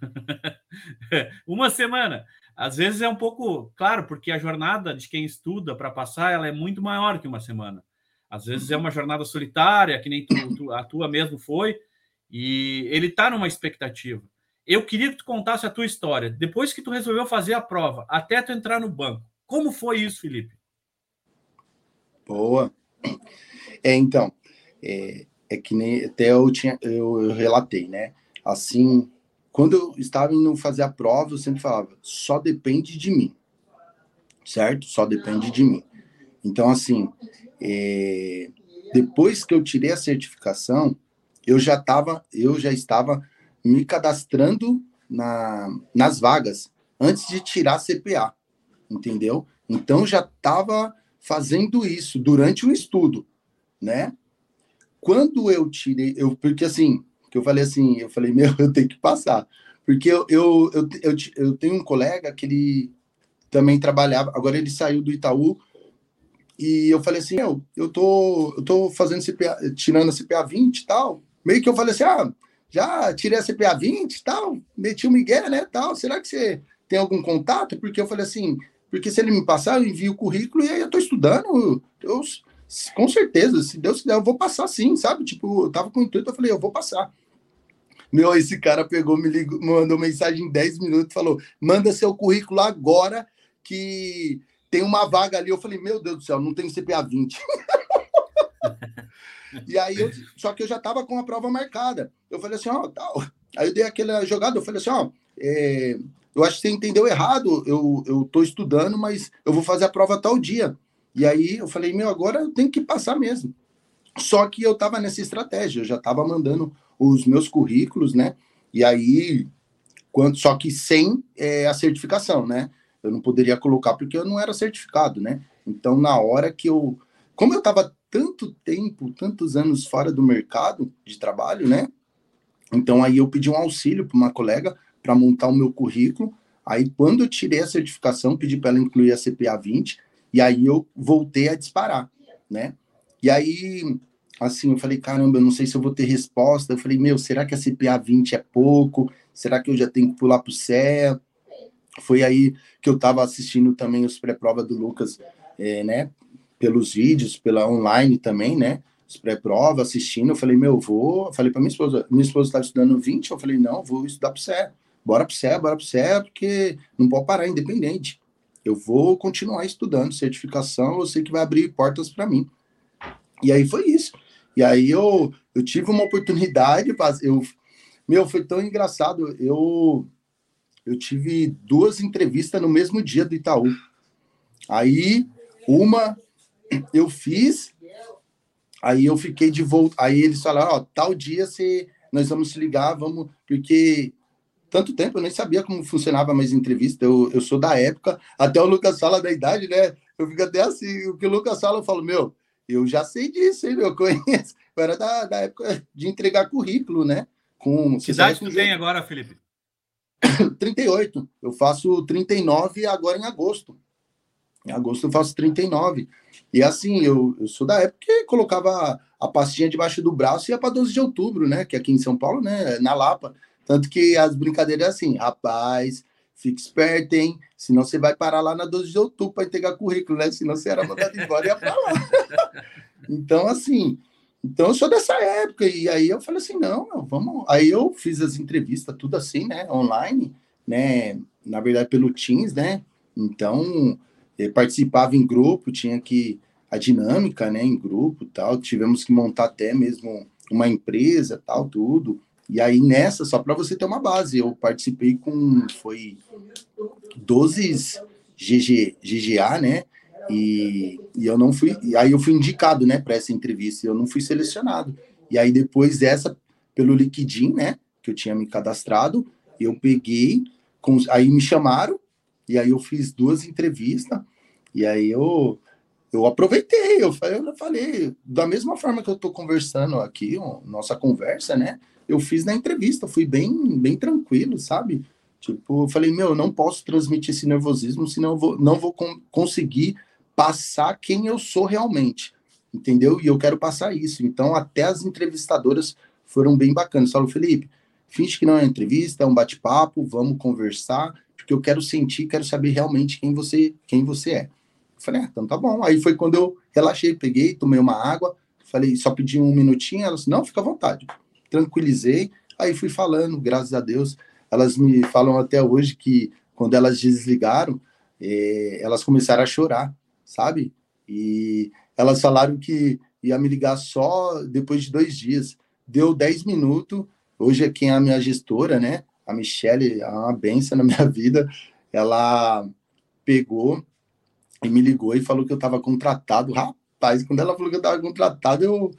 uma semana. Às vezes é um pouco, claro, porque a jornada de quem estuda para passar ela é muito maior que uma semana. Às vezes é uma jornada solitária, que nem tu, tu, a tua mesmo foi, e ele está numa expectativa. Eu queria que tu contasse a tua história. Depois que tu resolveu fazer a prova, até tu entrar no banco. Como foi isso, Felipe? Boa. É, então, é, é que nem até eu tinha eu, eu, relatei, né? Assim, quando eu estava indo fazer a prova, eu sempre falava, só depende de mim, certo? Só depende de mim. Então, assim, é, depois que eu tirei a certificação, eu já estava eu já estava me cadastrando na, nas vagas antes de tirar a CPA, entendeu? Então já estava fazendo isso durante o estudo, né? Quando eu tirei, eu, porque assim, que eu falei assim, eu falei, meu, eu tenho que passar. Porque eu, eu, eu, eu, eu tenho um colega que ele também trabalhava, agora ele saiu do Itaú, e eu falei assim, eu, eu tô, eu tô fazendo CPA, tirando a CPA 20 e tal. Meio que eu falei assim, ah, já tirei a CPA 20 e tal, meti o Miguel, né, tal. Será que você tem algum contato? Porque eu falei assim, porque se ele me passar, eu envio o currículo e aí eu tô estudando. Eu, com certeza, se Deus quiser, eu vou passar sim, sabe? Tipo, eu tava com o intuito, eu falei, eu vou passar. Meu, esse cara pegou, me ligou, mandou mensagem em 10 minutos, falou: manda seu currículo agora, que tem uma vaga ali. Eu falei, meu Deus do céu, não tem CPA 20. e aí, eu, só que eu já tava com a prova marcada. Eu falei assim, ó, tal. Aí eu dei aquela jogada, eu falei assim, ó, é, eu acho que você entendeu errado, eu, eu tô estudando, mas eu vou fazer a prova tal dia. E aí eu falei, meu, agora eu tenho que passar mesmo. Só que eu estava nessa estratégia, eu já estava mandando os meus currículos, né? E aí, quando, só que sem é, a certificação, né? Eu não poderia colocar porque eu não era certificado, né? Então, na hora que eu. Como eu estava tanto tempo, tantos anos fora do mercado de trabalho, né? Então, aí eu pedi um auxílio para uma colega para montar o meu currículo. Aí, quando eu tirei a certificação, pedi para ela incluir a CPA 20 e aí eu voltei a disparar, né? E aí, assim, eu falei, caramba, eu não sei se eu vou ter resposta. Eu falei, meu, será que a CPA 20 é pouco? Será que eu já tenho que pular para o CEA? Foi aí que eu estava assistindo também os pré-prova do Lucas, é, né? Pelos vídeos, pela online também, né? Os pré-prova, assistindo. Eu falei, meu, vou. Eu falei para minha esposa, minha esposa estava estudando 20. Eu falei, não, vou estudar para o CEA. Bora para o CEA, bora para o CEA, porque não pode parar, independente eu vou continuar estudando certificação, eu sei que vai abrir portas para mim. E aí foi isso. E aí eu, eu tive uma oportunidade, eu, meu, foi tão engraçado, eu eu tive duas entrevistas no mesmo dia do Itaú. Aí, uma eu fiz, aí eu fiquei de volta. Aí eles falaram: Ó, tal dia você, nós vamos te ligar, vamos. Porque tanto tempo eu nem sabia como funcionava mais entrevista. Eu, eu sou da época, até o Lucas fala da idade, né? Eu fico até assim, o que o Lucas fala, eu falo, meu, eu já sei disso, hein, meu, eu conheço. Eu era da, da época de entregar currículo, né? Com, que idade tu tem agora, Felipe? 38. Eu faço 39 agora em agosto. Em agosto eu faço 39. E assim, eu, eu sou da época que colocava a pastinha debaixo do braço e ia para 12 de outubro, né? Que aqui em São Paulo, né? Na Lapa. Tanto que as brincadeiras é assim, rapaz, fique esperto, hein? Senão você vai parar lá na 12 de outubro para entregar currículo, né? Senão você era mandado embora e ia para lá. então, assim, então eu sou dessa época. E aí eu falei assim, não, não, vamos. Aí eu fiz as entrevistas, tudo assim, né? Online, né? Na verdade, pelo Teams, né? Então, participava em grupo, tinha que. A dinâmica, né? Em grupo tal. Tivemos que montar até mesmo uma empresa, tal, tudo. E aí nessa, só para você ter uma base, eu participei com foi 12 GG, GGA, né? E, e eu não fui, e aí eu fui indicado, né, para essa entrevista, eu não fui selecionado. E aí depois dessa pelo Liquidin, né, que eu tinha me cadastrado, eu peguei, com, aí me chamaram e aí eu fiz duas entrevistas e aí eu eu aproveitei, eu falei, eu falei da mesma forma que eu estou conversando aqui, nossa conversa, né? Eu fiz na entrevista, fui bem, bem tranquilo, sabe? Tipo, eu falei, meu, eu não posso transmitir esse nervosismo, senão eu vou, não vou conseguir passar quem eu sou realmente, entendeu? E eu quero passar isso. Então, até as entrevistadoras foram bem bacanas. Falou, Felipe, finge que não é entrevista, é um bate-papo, vamos conversar, porque eu quero sentir, quero saber realmente quem você, quem você é. Eu falei, ah, então tá bom. Aí foi quando eu relaxei, peguei, tomei uma água, falei, só pedi um minutinho, ela disse, não, fica à vontade tranquilizei, aí fui falando, graças a Deus. Elas me falam até hoje que quando elas desligaram, é, elas começaram a chorar, sabe? E elas falaram que ia me ligar só depois de dois dias. Deu dez minutos. Hoje é quem é a minha gestora, né? A Michelle é uma benção na minha vida. Ela pegou e me ligou e falou que eu estava contratado. Rapaz, quando ela falou que eu estava contratado, eu,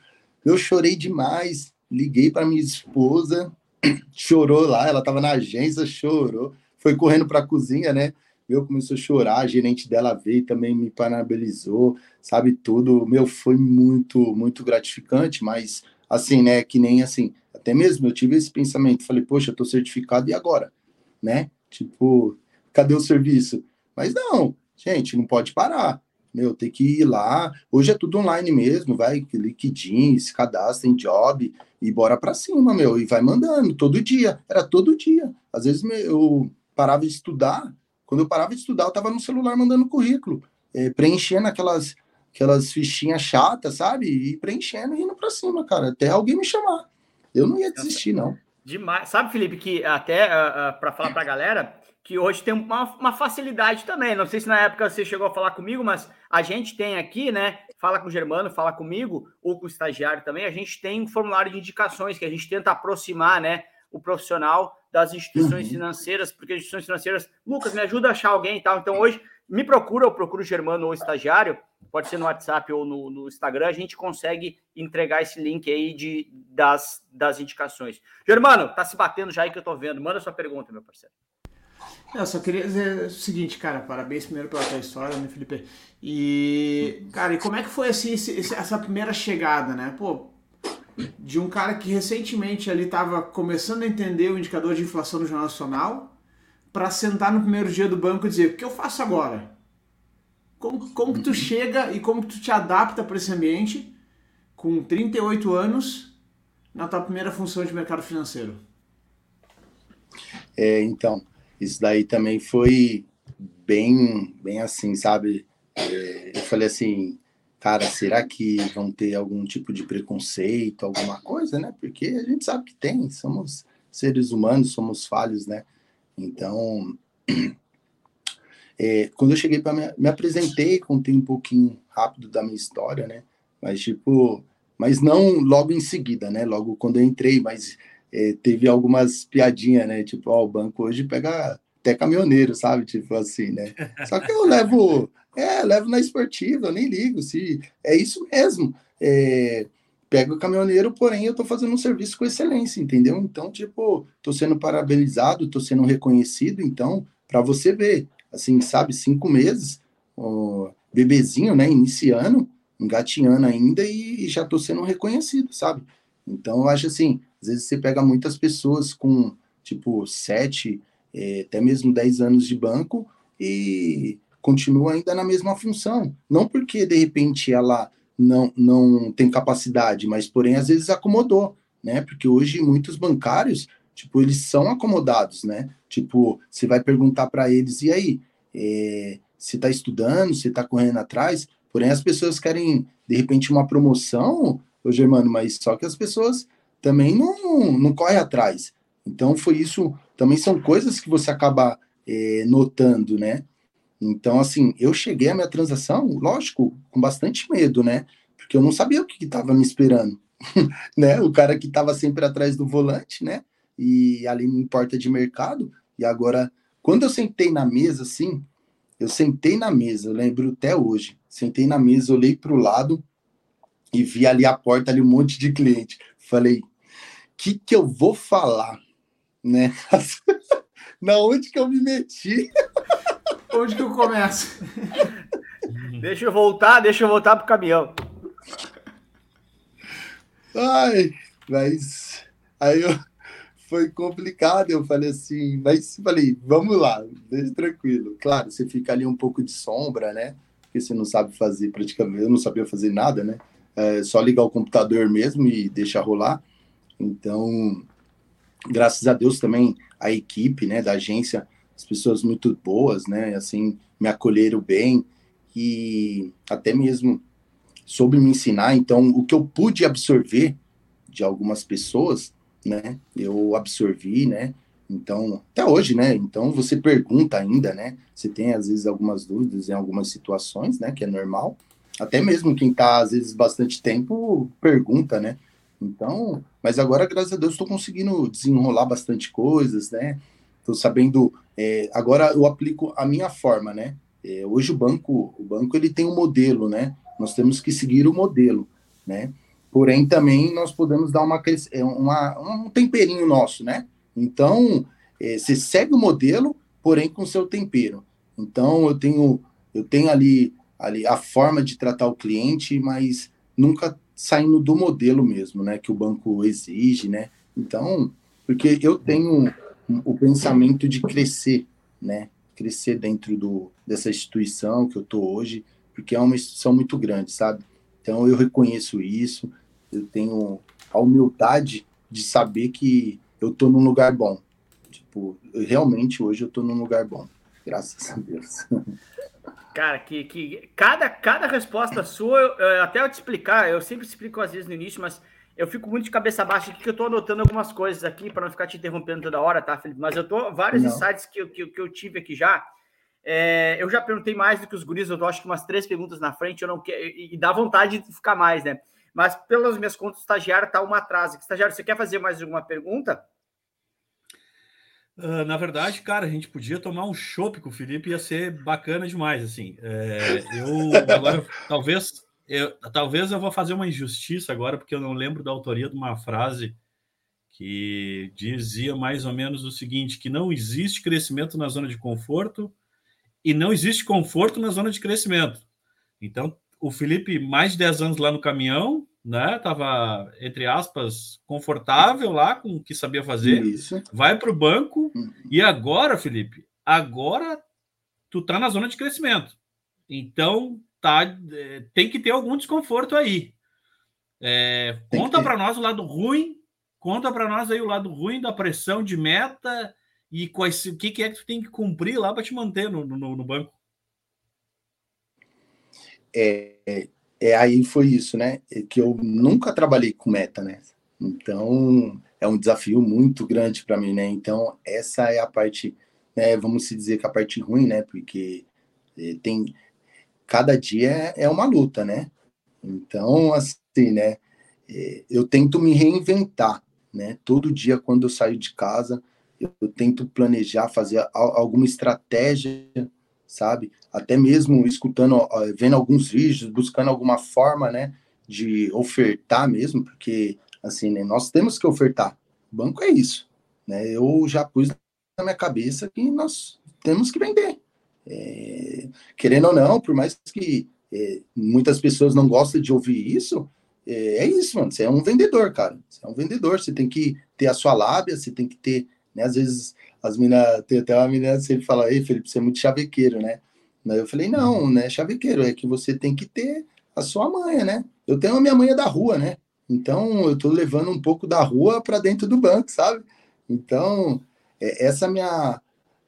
eu chorei demais liguei para minha esposa, chorou lá, ela estava na agência, chorou, foi correndo para a cozinha, né? Meu, começou a chorar, a gerente dela veio também me parabenizou, sabe, tudo. Meu, foi muito, muito gratificante, mas assim, né, que nem assim, até mesmo eu tive esse pensamento, falei, poxa, eu tô certificado e agora? Né? Tipo, cadê o serviço? Mas não, gente, não pode parar meu, tem que ir lá. Hoje é tudo online mesmo, vai, LinkedIn, se cadastra em job e bora para cima, meu, e vai mandando todo dia. Era todo dia. Às vezes eu parava de estudar, quando eu parava de estudar, eu tava no celular mandando currículo, é, preenchendo aquelas aquelas fichinhas chatas, sabe? E preenchendo e indo para cima, cara, até alguém me chamar. Eu não ia desistir, não. Demais. Sabe, Felipe, que até uh, uh, para falar para a galera, que hoje tem uma, uma, facilidade também. Não sei se na época você chegou a falar comigo, mas a gente tem aqui, né? Fala com o Germano, fala comigo, ou com o estagiário também. A gente tem um formulário de indicações que a gente tenta aproximar, né? O profissional das instituições uhum. financeiras, porque as instituições financeiras, Lucas, me ajuda a achar alguém e tal. Então hoje me procura, eu procuro o Germano ou o estagiário, pode ser no WhatsApp ou no, no, Instagram, a gente consegue entregar esse link aí de, das, das indicações. Germano, tá se batendo já aí que eu tô vendo. Manda sua pergunta, meu parceiro. Eu só queria dizer o seguinte, cara, parabéns primeiro pela tua história, né, Felipe? E, cara, e como é que foi assim essa primeira chegada, né? Pô, de um cara que recentemente ali estava começando a entender o indicador de inflação no Jornal Nacional para sentar no primeiro dia do banco e dizer, o que eu faço agora? Como, como que tu chega e como que tu te adapta para esse ambiente com 38 anos na tua primeira função de mercado financeiro? É, então, isso daí também foi bem, bem assim, sabe? É, eu falei assim, cara, será que vão ter algum tipo de preconceito, alguma coisa, né? Porque a gente sabe que tem, somos seres humanos, somos falhos, né? Então, é, quando eu cheguei para me, me apresentei, contei um pouquinho rápido da minha história, né? Mas tipo, mas não logo em seguida, né? Logo quando eu entrei, mas é, teve algumas piadinhas, né? Tipo, ó, o banco hoje pega, até caminhoneiro, sabe? Tipo assim, né? Só que eu levo, é, levo na esportiva, eu nem ligo, se é isso mesmo. É, pego o caminhoneiro, porém eu tô fazendo um serviço com excelência, entendeu? Então, tipo, tô sendo parabenizado, tô sendo reconhecido, então, para você ver, assim, sabe, cinco meses, ó, bebezinho, né, iniciando, engatinhando ainda e, e já tô sendo reconhecido, sabe? Então, eu acho assim, às vezes você pega muitas pessoas com, tipo, sete, é, até mesmo 10 anos de banco e continua ainda na mesma função. Não porque, de repente, ela não, não tem capacidade, mas, porém, às vezes acomodou, né? Porque hoje muitos bancários, tipo, eles são acomodados, né? Tipo, você vai perguntar para eles, e aí, é, você está estudando, você está correndo atrás, porém as pessoas querem, de repente, uma promoção, ô Germano, mas só que as pessoas também não, não correm atrás. Então, foi isso também são coisas que você acaba é, notando, né? Então, assim, eu cheguei à minha transação, lógico, com bastante medo, né? Porque eu não sabia o que estava me esperando, né? O cara que estava sempre atrás do volante, né? E ali em porta de mercado. E agora, quando eu sentei na mesa, assim, eu sentei na mesa, eu lembro até hoje. Sentei na mesa, olhei para o lado e vi ali a porta, ali um monte de cliente. Falei, o que, que eu vou falar? né? Na onde que eu me meti? Onde que eu começo? deixa eu voltar, deixa eu voltar pro caminhão. Ai, mas aí eu, foi complicado. Eu falei assim, mas falei, vamos lá, deixa tranquilo. Claro, você fica ali um pouco de sombra, né? Porque você não sabe fazer praticamente, eu não sabia fazer nada, né? É só ligar o computador mesmo e deixar rolar. Então, graças a Deus também a equipe, né, da agência, as pessoas muito boas, né, assim, me acolheram bem e até mesmo soube me ensinar. Então, o que eu pude absorver de algumas pessoas, né, eu absorvi, né, então, até hoje, né, então você pergunta ainda, né, você tem às vezes algumas dúvidas em algumas situações, né, que é normal, até mesmo quem está às vezes bastante tempo pergunta, né, então, mas agora, graças a Deus, estou conseguindo desenrolar bastante coisas, né? Estou sabendo. É, agora eu aplico a minha forma, né? É, hoje o banco, o banco ele tem um modelo, né? Nós temos que seguir o modelo, né? Porém, também nós podemos dar uma, é, uma um temperinho nosso, né? Então, é, você segue o modelo, porém com seu tempero. Então, eu tenho, eu tenho ali, ali a forma de tratar o cliente, mas nunca saindo do modelo mesmo, né, que o banco exige, né? Então, porque eu tenho o pensamento de crescer, né? Crescer dentro do, dessa instituição que eu tô hoje, porque é uma instituição muito grande, sabe? Então eu reconheço isso, eu tenho a humildade de saber que eu tô num lugar bom. Tipo, realmente hoje eu tô num lugar bom, graças a Deus. Cara, que, que cada, cada resposta sua, eu, até eu te explicar, eu sempre explico às vezes no início, mas eu fico muito de cabeça baixa aqui, que eu tô anotando algumas coisas aqui para não ficar te interrompendo toda hora, tá, Felipe? Mas eu tô, vários não. insights que, que, que eu tive aqui já. É, eu já perguntei mais do que os guris, eu tô, acho que umas três perguntas na frente, eu não quero, e, e dá vontade de ficar mais, né? Mas pelas minhas contas, o estagiário tá uma atrasa. Estagiário, você quer fazer mais alguma pergunta? Uh, na verdade, cara, a gente podia tomar um chopp com o Felipe, ia ser bacana demais, assim. É, eu agora, talvez, eu, talvez eu vou fazer uma injustiça agora, porque eu não lembro da autoria de uma frase que dizia mais ou menos o seguinte: que não existe crescimento na zona de conforto e não existe conforto na zona de crescimento. Então, o Felipe, mais de 10 anos lá no caminhão, né? Tava, entre aspas, confortável lá com o que sabia fazer. Isso. Vai para o banco uhum. e agora, Felipe, agora tu tá na zona de crescimento. Então, tá, é, tem que ter algum desconforto aí. É, conta para nós o lado ruim, conta para nós aí o lado ruim da pressão de meta e quais, o que, que é que tu tem que cumprir lá para te manter no, no, no banco. É, é, aí foi isso, né? É que eu nunca trabalhei com meta, né? Então é um desafio muito grande para mim, né? Então essa é a parte, né, vamos se dizer que a parte ruim, né? Porque é, tem cada dia é, é uma luta, né? Então assim, né? É, eu tento me reinventar, né? Todo dia quando eu saio de casa eu tento planejar, fazer alguma estratégia, sabe? Até mesmo escutando, vendo alguns vídeos, buscando alguma forma, né, de ofertar mesmo, porque assim, né, nós temos que ofertar. banco é isso, né? Eu já pus na minha cabeça que nós temos que vender. É, querendo ou não, por mais que é, muitas pessoas não gostem de ouvir isso, é, é, isso, mano. Você é um vendedor, cara. Você é um vendedor. Você tem que ter a sua lábia, você tem que ter, né? Às vezes as minas, tem até uma menina que sempre fala, ei, Felipe, você é muito chavequeiro, né? Mas eu falei, não, né, chavequeiro, é que você tem que ter a sua manha, né? Eu tenho a minha manha da rua, né? Então eu tô levando um pouco da rua para dentro do banco, sabe? Então, é, essa minha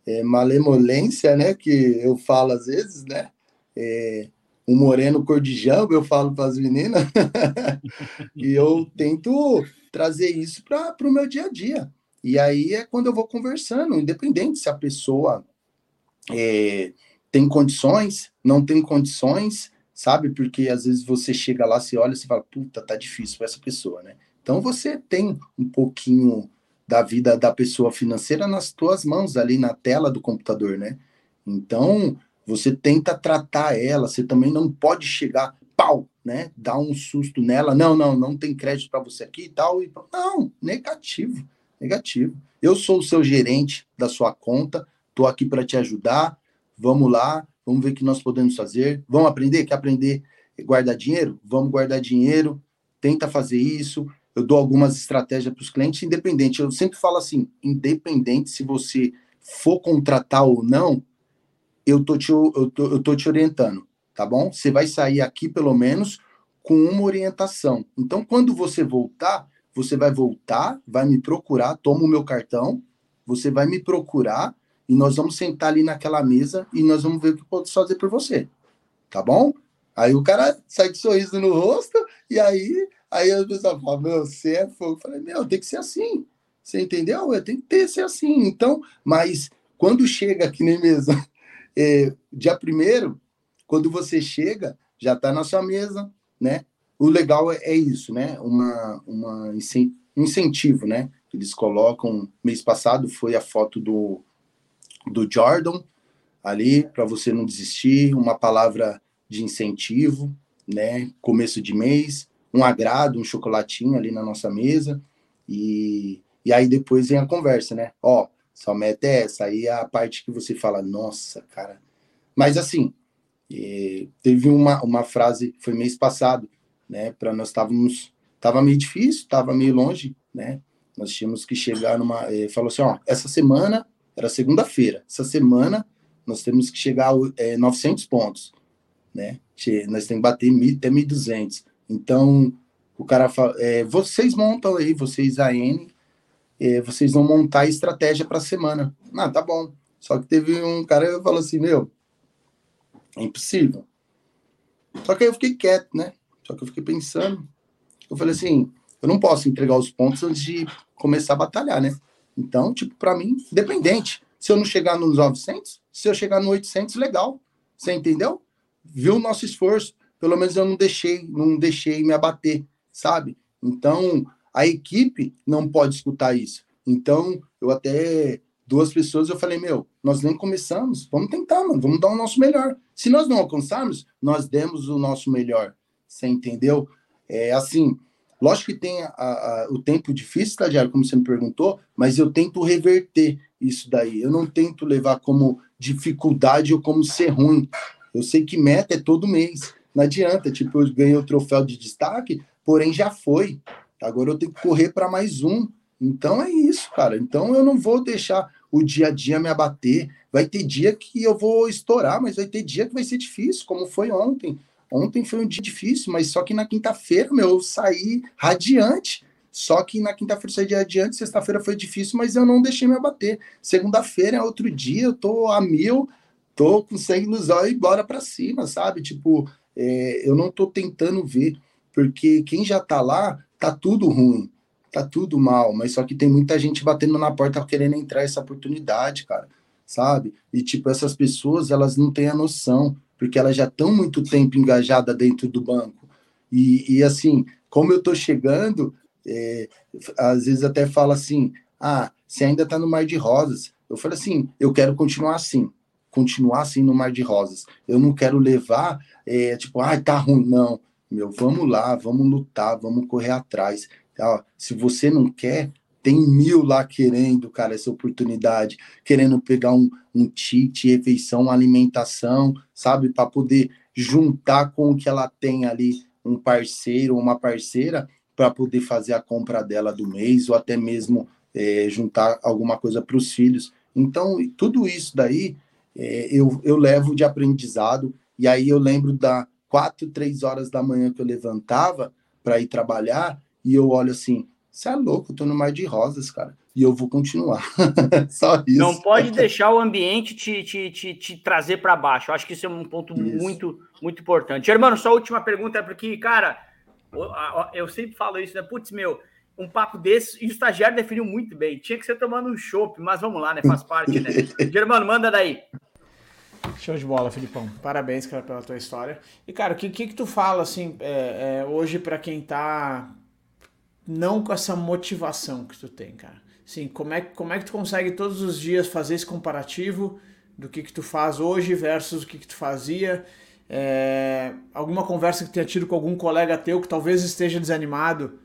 é, malemolência, né, que eu falo às vezes, né? É, um moreno cor de jambo, eu falo para as meninas, e eu tento trazer isso para o meu dia a dia. E aí é quando eu vou conversando, independente se a pessoa é, tem condições, não tem condições, sabe? Porque às vezes você chega lá, se olha e fala, puta, tá difícil para essa pessoa, né? Então você tem um pouquinho da vida da pessoa financeira nas tuas mãos, ali na tela do computador, né? Então, você tenta tratar ela, você também não pode chegar, pau, né? Dar um susto nela, não, não, não tem crédito para você aqui e tal. E, não, negativo, negativo. Eu sou o seu gerente da sua conta, tô aqui para te ajudar. Vamos lá, vamos ver o que nós podemos fazer. Vamos aprender? Quer aprender guardar dinheiro? Vamos guardar dinheiro, tenta fazer isso. Eu dou algumas estratégias para os clientes, independente. Eu sempre falo assim, independente se você for contratar ou não, eu tô te, eu tô, eu tô te orientando, tá bom? Você vai sair aqui, pelo menos, com uma orientação. Então, quando você voltar, você vai voltar, vai me procurar, toma o meu cartão, você vai me procurar e nós vamos sentar ali naquela mesa e nós vamos ver o que posso fazer por você, tá bom? Aí o cara sai de sorriso no rosto e aí, aí a pessoa fala, meu, você é fogo. Eu falei, meu, tem que ser assim, você entendeu? Tem que ter, ser assim. Então, mas quando chega aqui nem mesmo é, dia primeiro, quando você chega, já está na sua mesa, né? O legal é, é isso, né? Uma, uma incentivo, né? Eles colocam, mês passado foi a foto do, do Jordan ali, para você não desistir, uma palavra de incentivo, né? Começo de mês, um agrado, um chocolatinho ali na nossa mesa, e, e aí depois vem a conversa, né? Ó, sua meta é essa. Aí é a parte que você fala, nossa, cara. Mas assim, eh, teve uma, uma frase, foi mês passado, né? Para nós estávamos. Estava meio difícil, estava meio longe, né? Nós tínhamos que chegar numa. Eh, falou assim: ó, essa semana, era segunda-feira, essa semana nós temos que chegar a é, 900 pontos, né? Nós temos que bater mil, até 1.200. Então, o cara fala: é, vocês montam aí, vocês, a N, é, vocês vão montar a estratégia para a semana. Ah, tá bom. Só que teve um cara que falou assim, meu, é impossível. Só que aí eu fiquei quieto, né? Só que eu fiquei pensando. Eu falei assim, eu não posso entregar os pontos antes de começar a batalhar, né? Então, tipo, para mim, dependente. Se eu não chegar nos 900, se eu chegar no 800, legal. Você entendeu? Viu o nosso esforço. Pelo menos eu não deixei, não deixei me abater, sabe? Então, a equipe não pode escutar isso. Então, eu até duas pessoas eu falei, meu, nós nem começamos, vamos tentar, mano, vamos dar o nosso melhor. Se nós não alcançarmos, nós demos o nosso melhor. Você entendeu? É assim, lógico que tem a, a, o tempo difícil, estagiário, como você me perguntou, mas eu tento reverter isso daí. Eu não tento levar como dificuldade ou como ser ruim. Eu sei que meta é todo mês. Não adianta, tipo, eu ganhei o troféu de destaque, porém já foi. Agora eu tenho que correr para mais um. Então é isso, cara. Então eu não vou deixar o dia a dia me abater. Vai ter dia que eu vou estourar, mas vai ter dia que vai ser difícil, como foi ontem. Ontem foi um dia difícil, mas só que na quinta-feira, meu, eu saí radiante. Só que na quinta-feira eu saí de adiante, sexta-feira foi difícil, mas eu não deixei me abater. Segunda-feira é outro dia, eu tô a mil, tô com sangue nos olhos e bora para cima, sabe? Tipo, é, eu não tô tentando ver, porque quem já tá lá tá tudo ruim, tá tudo mal, mas só que tem muita gente batendo na porta querendo entrar essa oportunidade, cara, sabe? E tipo, essas pessoas, elas não têm a noção, porque elas já estão muito tempo engajadas dentro do banco. E, e assim, como eu tô chegando, é, às vezes até fala assim, ah, você ainda tá no mar de rosas. Eu falei assim, eu quero continuar assim, continuar assim no mar de rosas. Eu não quero levar, é, tipo, ah, tá ruim. Não, meu, vamos lá, vamos lutar, vamos correr atrás. Se você não quer, tem mil lá querendo, cara, essa oportunidade, querendo pegar um, um tite, refeição, alimentação, sabe, para poder juntar com o que ela tem ali, um parceiro, uma parceira, para poder fazer a compra dela do mês, ou até mesmo é, juntar alguma coisa para os filhos. Então, tudo isso daí é, eu, eu levo de aprendizado, e aí eu lembro da quatro, três horas da manhã que eu levantava para ir trabalhar, e eu olho assim, você é louco, eu tô no mar de rosas, cara. E eu vou continuar. Só isso. Não pode deixar o ambiente te, te, te, te trazer para baixo. Eu acho que isso é um ponto isso. muito, muito importante. Germano, só a última pergunta é porque, cara, eu sempre falo isso, né? Putz, meu, um papo desse, e o estagiário definiu muito bem. Tinha que ser tomando um chopp, mas vamos lá, né? Faz parte, né? Germano, manda daí. Show de bola, Filipão. Parabéns, cara, pela tua história. E, cara, o que, que, que tu fala, assim, é, é, hoje para quem tá não com essa motivação que tu tem, cara. Sim, como é, como é que tu consegue todos os dias fazer esse comparativo do que, que tu faz hoje versus o que, que tu fazia? É, alguma conversa que tenha tido com algum colega teu que talvez esteja desanimado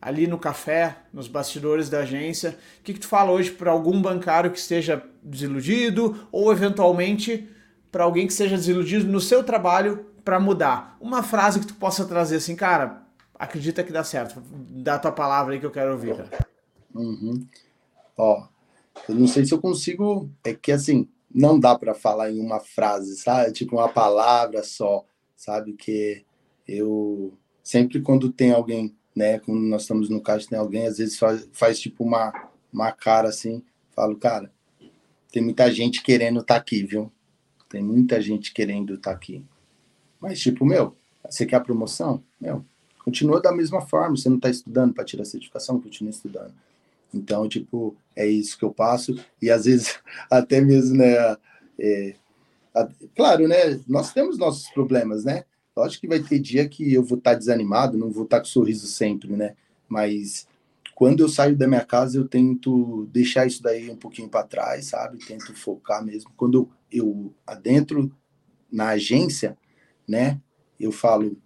ali no café, nos bastidores da agência. O que, que tu fala hoje para algum bancário que esteja desiludido ou eventualmente para alguém que esteja desiludido no seu trabalho para mudar? Uma frase que tu possa trazer assim, cara, acredita que dá certo. Dá a tua palavra aí que eu quero ouvir, cara. Uhum. Ó, eu não sei se eu consigo. É que assim, não dá para falar em uma frase, sabe? Tipo, uma palavra só, sabe? Que eu sempre quando tem alguém, né? Quando nós estamos no caixa, tem alguém, às vezes faz, faz tipo uma, uma cara assim, falo, cara, tem muita gente querendo estar tá aqui, viu? Tem muita gente querendo estar tá aqui. Mas, tipo, meu, você quer a promoção? Meu, continua da mesma forma. Você não está estudando para tirar a certificação, continua estudando. Então, tipo, é isso que eu passo. E às vezes, até mesmo, né? É, a, claro, né? Nós temos nossos problemas, né? Lógico que vai ter dia que eu vou estar tá desanimado, não vou estar tá com sorriso sempre, né? Mas quando eu saio da minha casa, eu tento deixar isso daí um pouquinho para trás, sabe? Tento focar mesmo. Quando eu adentro na agência, né? Eu falo,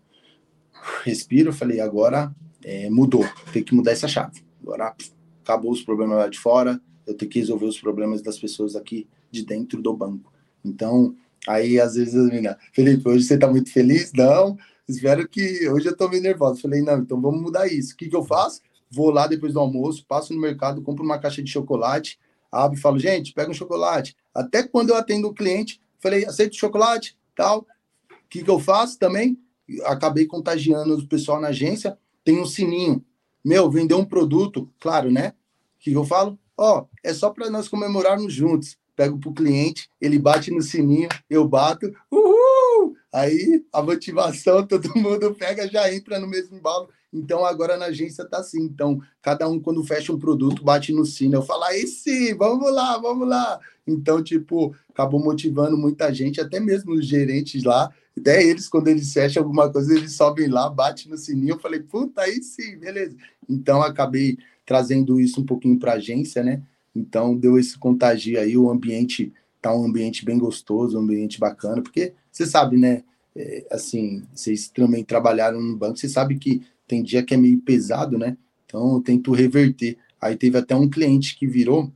respiro, falei, agora é, mudou, tem que mudar essa chave. Agora acabou os problemas lá de fora, eu tenho que resolver os problemas das pessoas aqui de dentro do banco. Então, aí às vezes as Felipe, hoje você tá muito feliz? Não, espero que hoje eu tô meio nervoso. Falei, não, então vamos mudar isso. O que, que eu faço? Vou lá depois do almoço, passo no mercado, compro uma caixa de chocolate, abro e falo, gente, pega um chocolate. Até quando eu atendo o cliente, falei, aceito chocolate, tal. O que, que eu faço também? Acabei contagiando o pessoal na agência, tem um sininho. Meu, vendeu um produto, claro, né? O que eu falo? Ó, oh, é só para nós comemorarmos juntos. Pego pro cliente, ele bate no sininho, eu bato, uhul! Aí a motivação, todo mundo pega, já entra no mesmo embalo. Então agora na agência tá assim. Então, cada um quando fecha um produto, bate no sino. Eu falo, aí sim, vamos lá, vamos lá. Então, tipo, acabou motivando muita gente, até mesmo os gerentes lá, até eles, quando eles fecham alguma coisa, eles sobem lá, bate no sininho. Eu falei, puta, aí sim, beleza. Então, acabei trazendo isso um pouquinho para a agência, né? Então, deu esse contagio aí. O ambiente tá um ambiente bem gostoso, um ambiente bacana, porque você sabe, né? É, assim, vocês também trabalharam no banco, você sabe que tem dia que é meio pesado, né? Então, eu tento reverter. Aí teve até um cliente que virou,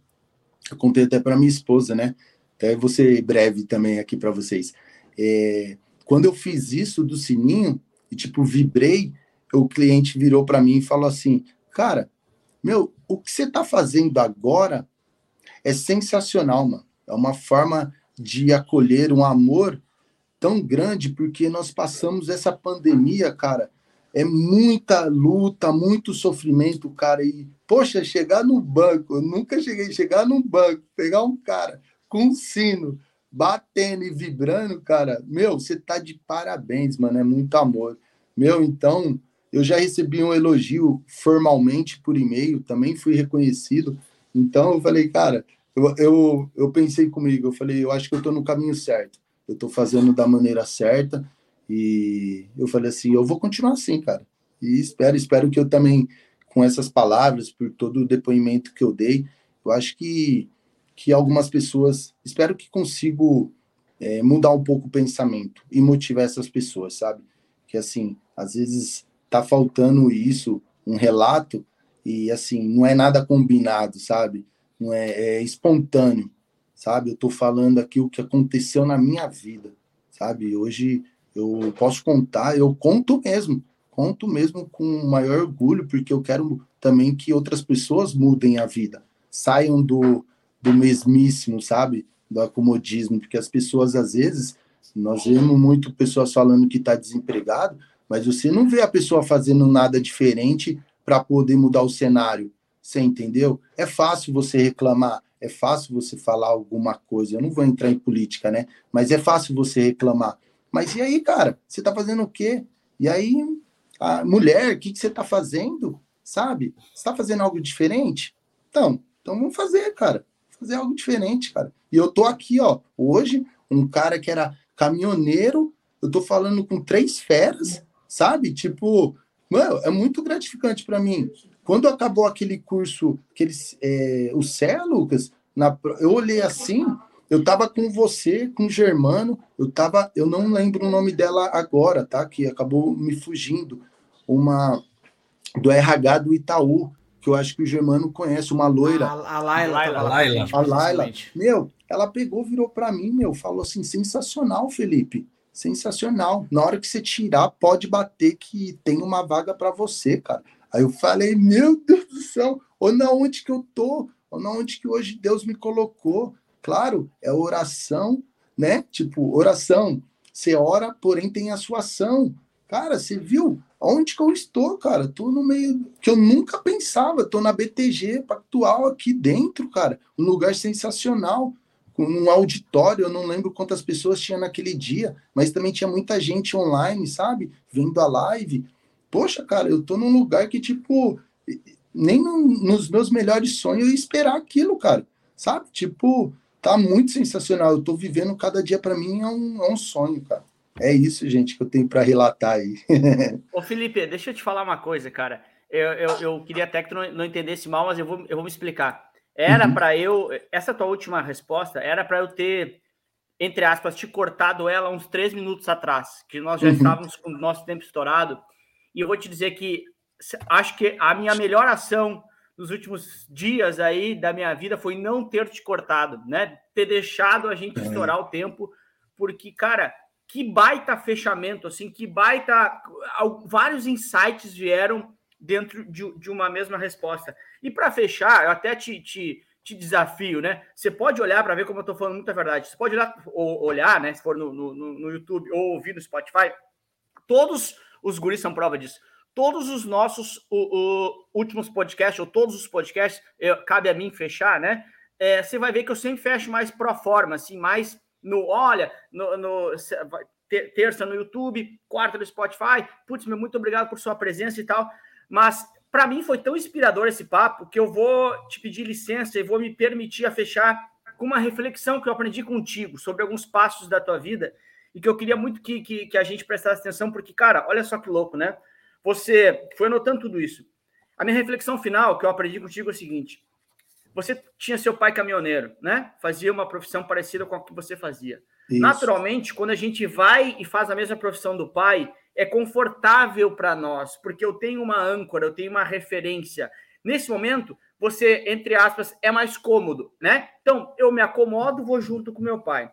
eu contei até para minha esposa, né? Até vou ser breve também aqui para vocês. É, quando eu fiz isso do sininho, e tipo, vibrei, o cliente virou para mim e falou assim: Cara, meu, o que você está fazendo agora é sensacional, mano. É uma forma de acolher um amor tão grande, porque nós passamos essa pandemia, cara. É muita luta, muito sofrimento, cara. E, poxa, chegar no banco, eu nunca cheguei a chegar num banco, pegar um cara com um sino, batendo e vibrando, cara, meu, você tá de parabéns, mano, é muito amor. Meu, então, eu já recebi um elogio formalmente por e-mail, também fui reconhecido. Então, eu falei, cara, eu, eu, eu pensei comigo, eu falei, eu acho que eu tô no caminho certo, eu tô fazendo da maneira certa. E eu falei assim, eu vou continuar assim, cara. E espero, espero que eu também com essas palavras, por todo o depoimento que eu dei, eu acho que, que algumas pessoas, espero que consigo é, mudar um pouco o pensamento e motivar essas pessoas, sabe? Que assim, às vezes tá faltando isso, um relato, e assim, não é nada combinado, sabe? Não é, é espontâneo, sabe? Eu tô falando aqui o que aconteceu na minha vida, sabe? Hoje eu posso contar, eu conto mesmo, conto mesmo com maior orgulho, porque eu quero também que outras pessoas mudem a vida, saiam do, do mesmíssimo, sabe? Do acomodismo, porque as pessoas, às vezes, nós vemos muito pessoas falando que está desempregado, mas você não vê a pessoa fazendo nada diferente para poder mudar o cenário. Você entendeu? É fácil você reclamar, é fácil você falar alguma coisa. Eu não vou entrar em política, né? Mas é fácil você reclamar. Mas e aí, cara? Você está fazendo o quê? E aí, a mulher, o que, que você está fazendo? Sabe? Você está fazendo algo diferente? Então, então vamos fazer, cara. Fazer algo diferente, cara. E eu tô aqui, ó, hoje, um cara que era caminhoneiro, eu tô falando com três feras, sabe? Tipo, mano, é muito gratificante para mim. Quando acabou aquele curso, aqueles, é, o Cé, Lucas, na, eu olhei assim, eu tava com você, com o Germano, eu tava, eu não lembro o nome dela agora, tá? Que acabou me fugindo. Uma do RH do Itaú, que eu acho que o Germano conhece, uma loira. A, a Laila. A Laila. A Laila. Meu, ela pegou, virou para mim, meu, falou assim: sensacional, Felipe. Sensacional. Na hora que você tirar, pode bater que tem uma vaga para você, cara. Aí eu falei: meu Deus do céu, ou na onde que eu tô? Ou na onde que hoje Deus me colocou? Claro, é oração, né? Tipo, oração. Você ora, porém tem a sua ação. Cara, você viu onde que eu estou, cara? Tô no meio que eu nunca pensava. Tô na BTG Pactual aqui dentro, cara. Um lugar sensacional. Com um auditório, eu não lembro quantas pessoas tinha naquele dia, mas também tinha muita gente online, sabe? Vendo a live. Poxa, cara, eu tô num lugar que, tipo, nem no, nos meus melhores sonhos eu ia esperar aquilo, cara. Sabe? Tipo, tá muito sensacional. Eu tô vivendo cada dia para mim é um, é um sonho, cara. É isso, gente, que eu tenho para relatar aí. Ô, Felipe, deixa eu te falar uma coisa, cara. Eu, eu, eu queria até que tu não, não, entendesse mal, mas eu vou, eu vou me explicar. Era uhum. para eu. Essa tua última resposta era para eu ter, entre aspas, te cortado ela uns três minutos atrás, que nós já uhum. estávamos com o nosso tempo estourado. E eu vou te dizer que acho que a minha melhor ação nos últimos dias aí da minha vida foi não ter te cortado, né? Ter deixado a gente uhum. estourar o tempo, porque, cara que baita fechamento, assim, que baita. Vários insights vieram dentro de, de uma mesma resposta. E para fechar, eu até te, te, te, desafio, né? Você pode olhar para ver como eu estou falando muita verdade. Você pode olhar, olhar né? Se for no, no, no YouTube ou ouvir no Spotify, todos os guris são prova disso. Todos os nossos o, o, últimos podcasts, ou todos os podcasts, eu, cabe a mim fechar, né? É, você vai ver que eu sempre fecho mais pro forma, assim, mais no olha, no, no terça no YouTube, quarta no Spotify. Putz, meu, muito obrigado por sua presença e tal. Mas para mim foi tão inspirador esse papo que eu vou te pedir licença e vou me permitir a fechar com uma reflexão que eu aprendi contigo sobre alguns passos da tua vida e que eu queria muito que, que, que a gente prestasse atenção, porque, cara, olha só que louco, né? Você foi anotando tudo isso. A minha reflexão final que eu aprendi contigo é o seguinte: você tinha seu pai caminhoneiro, né? Fazia uma profissão parecida com a que você fazia. Isso. Naturalmente, quando a gente vai e faz a mesma profissão do pai, é confortável para nós, porque eu tenho uma âncora, eu tenho uma referência. Nesse momento, você, entre aspas, é mais cômodo, né? Então, eu me acomodo, vou junto com meu pai.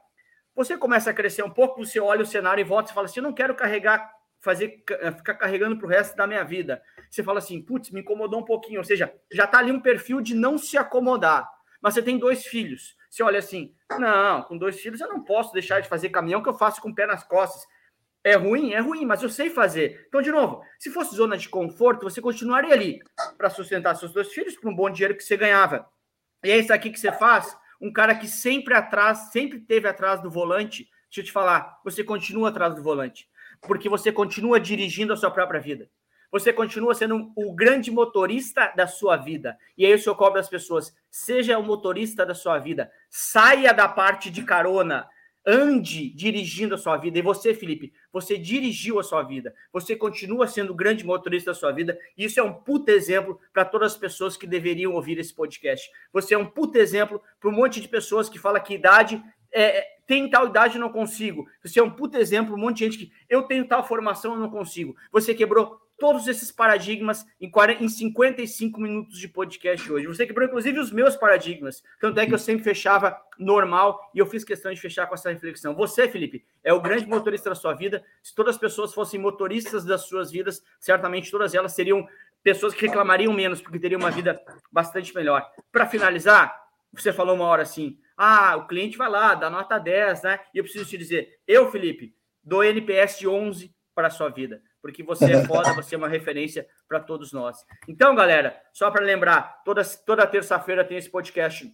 Você começa a crescer um pouco, você olha o cenário e volta e fala assim: eu não quero carregar fazer ficar carregando para o resto da minha vida. Você fala assim, putz, me incomodou um pouquinho, ou seja, já está ali um perfil de não se acomodar. Mas você tem dois filhos. Você olha assim, não, com dois filhos eu não posso deixar de fazer caminhão que eu faço com o pé nas costas. É ruim, é ruim, mas eu sei fazer. Então, de novo, se fosse zona de conforto, você continuaria ali para sustentar seus dois filhos por um bom dinheiro que você ganhava. E é isso aqui que você faz. Um cara que sempre atrás, sempre teve atrás do volante. Deixa eu te falar, você continua atrás do volante porque você continua dirigindo a sua própria vida. Você continua sendo o grande motorista da sua vida. E aí o senhor cobra as pessoas: seja o motorista da sua vida. Saia da parte de carona. ande dirigindo a sua vida. E você, Felipe, você dirigiu a sua vida. Você continua sendo o grande motorista da sua vida. E isso é um puta exemplo para todas as pessoas que deveriam ouvir esse podcast. Você é um puta exemplo para um monte de pessoas que fala que idade é, tem tal idade, eu não consigo. Você é um puta exemplo, um monte de gente que eu tenho tal formação, eu não consigo. Você quebrou todos esses paradigmas em, 40, em 55 minutos de podcast hoje. Você quebrou, inclusive, os meus paradigmas. Tanto é que eu sempre fechava normal e eu fiz questão de fechar com essa reflexão. Você, Felipe, é o grande motorista da sua vida. Se todas as pessoas fossem motoristas das suas vidas, certamente todas elas seriam pessoas que reclamariam menos, porque teriam uma vida bastante melhor. Para finalizar, você falou uma hora assim: ah, o cliente vai lá, dá nota 10, né? E eu preciso te dizer, eu, Felipe, dou NPS de 11 para a sua vida porque você é foda, você é uma referência para todos nós. Então, galera, só para lembrar, toda, toda terça-feira tem esse podcast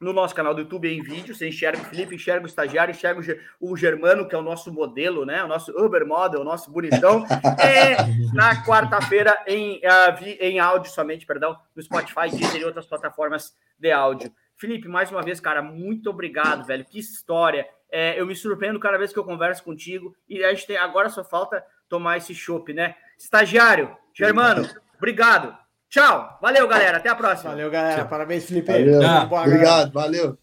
no nosso canal do YouTube em vídeo. Você enxerga o Felipe, enxerga o estagiário, enxerga o Germano, que é o nosso modelo, né? O nosso Uber Model, o nosso bonitão. E na quarta-feira em, uh, em áudio somente, perdão, no Spotify, Deezer e outras plataformas de áudio. Felipe, mais uma vez, cara, muito obrigado, velho. Que história. É, eu me surpreendo cada vez que eu converso contigo. E a gente tem agora só falta tomar esse chopp, né? Estagiário, Germano, obrigado. Tchau. Valeu, galera. Até a próxima. Valeu, galera. Parabéns, Felipe. Valeu. Obrigado, valeu.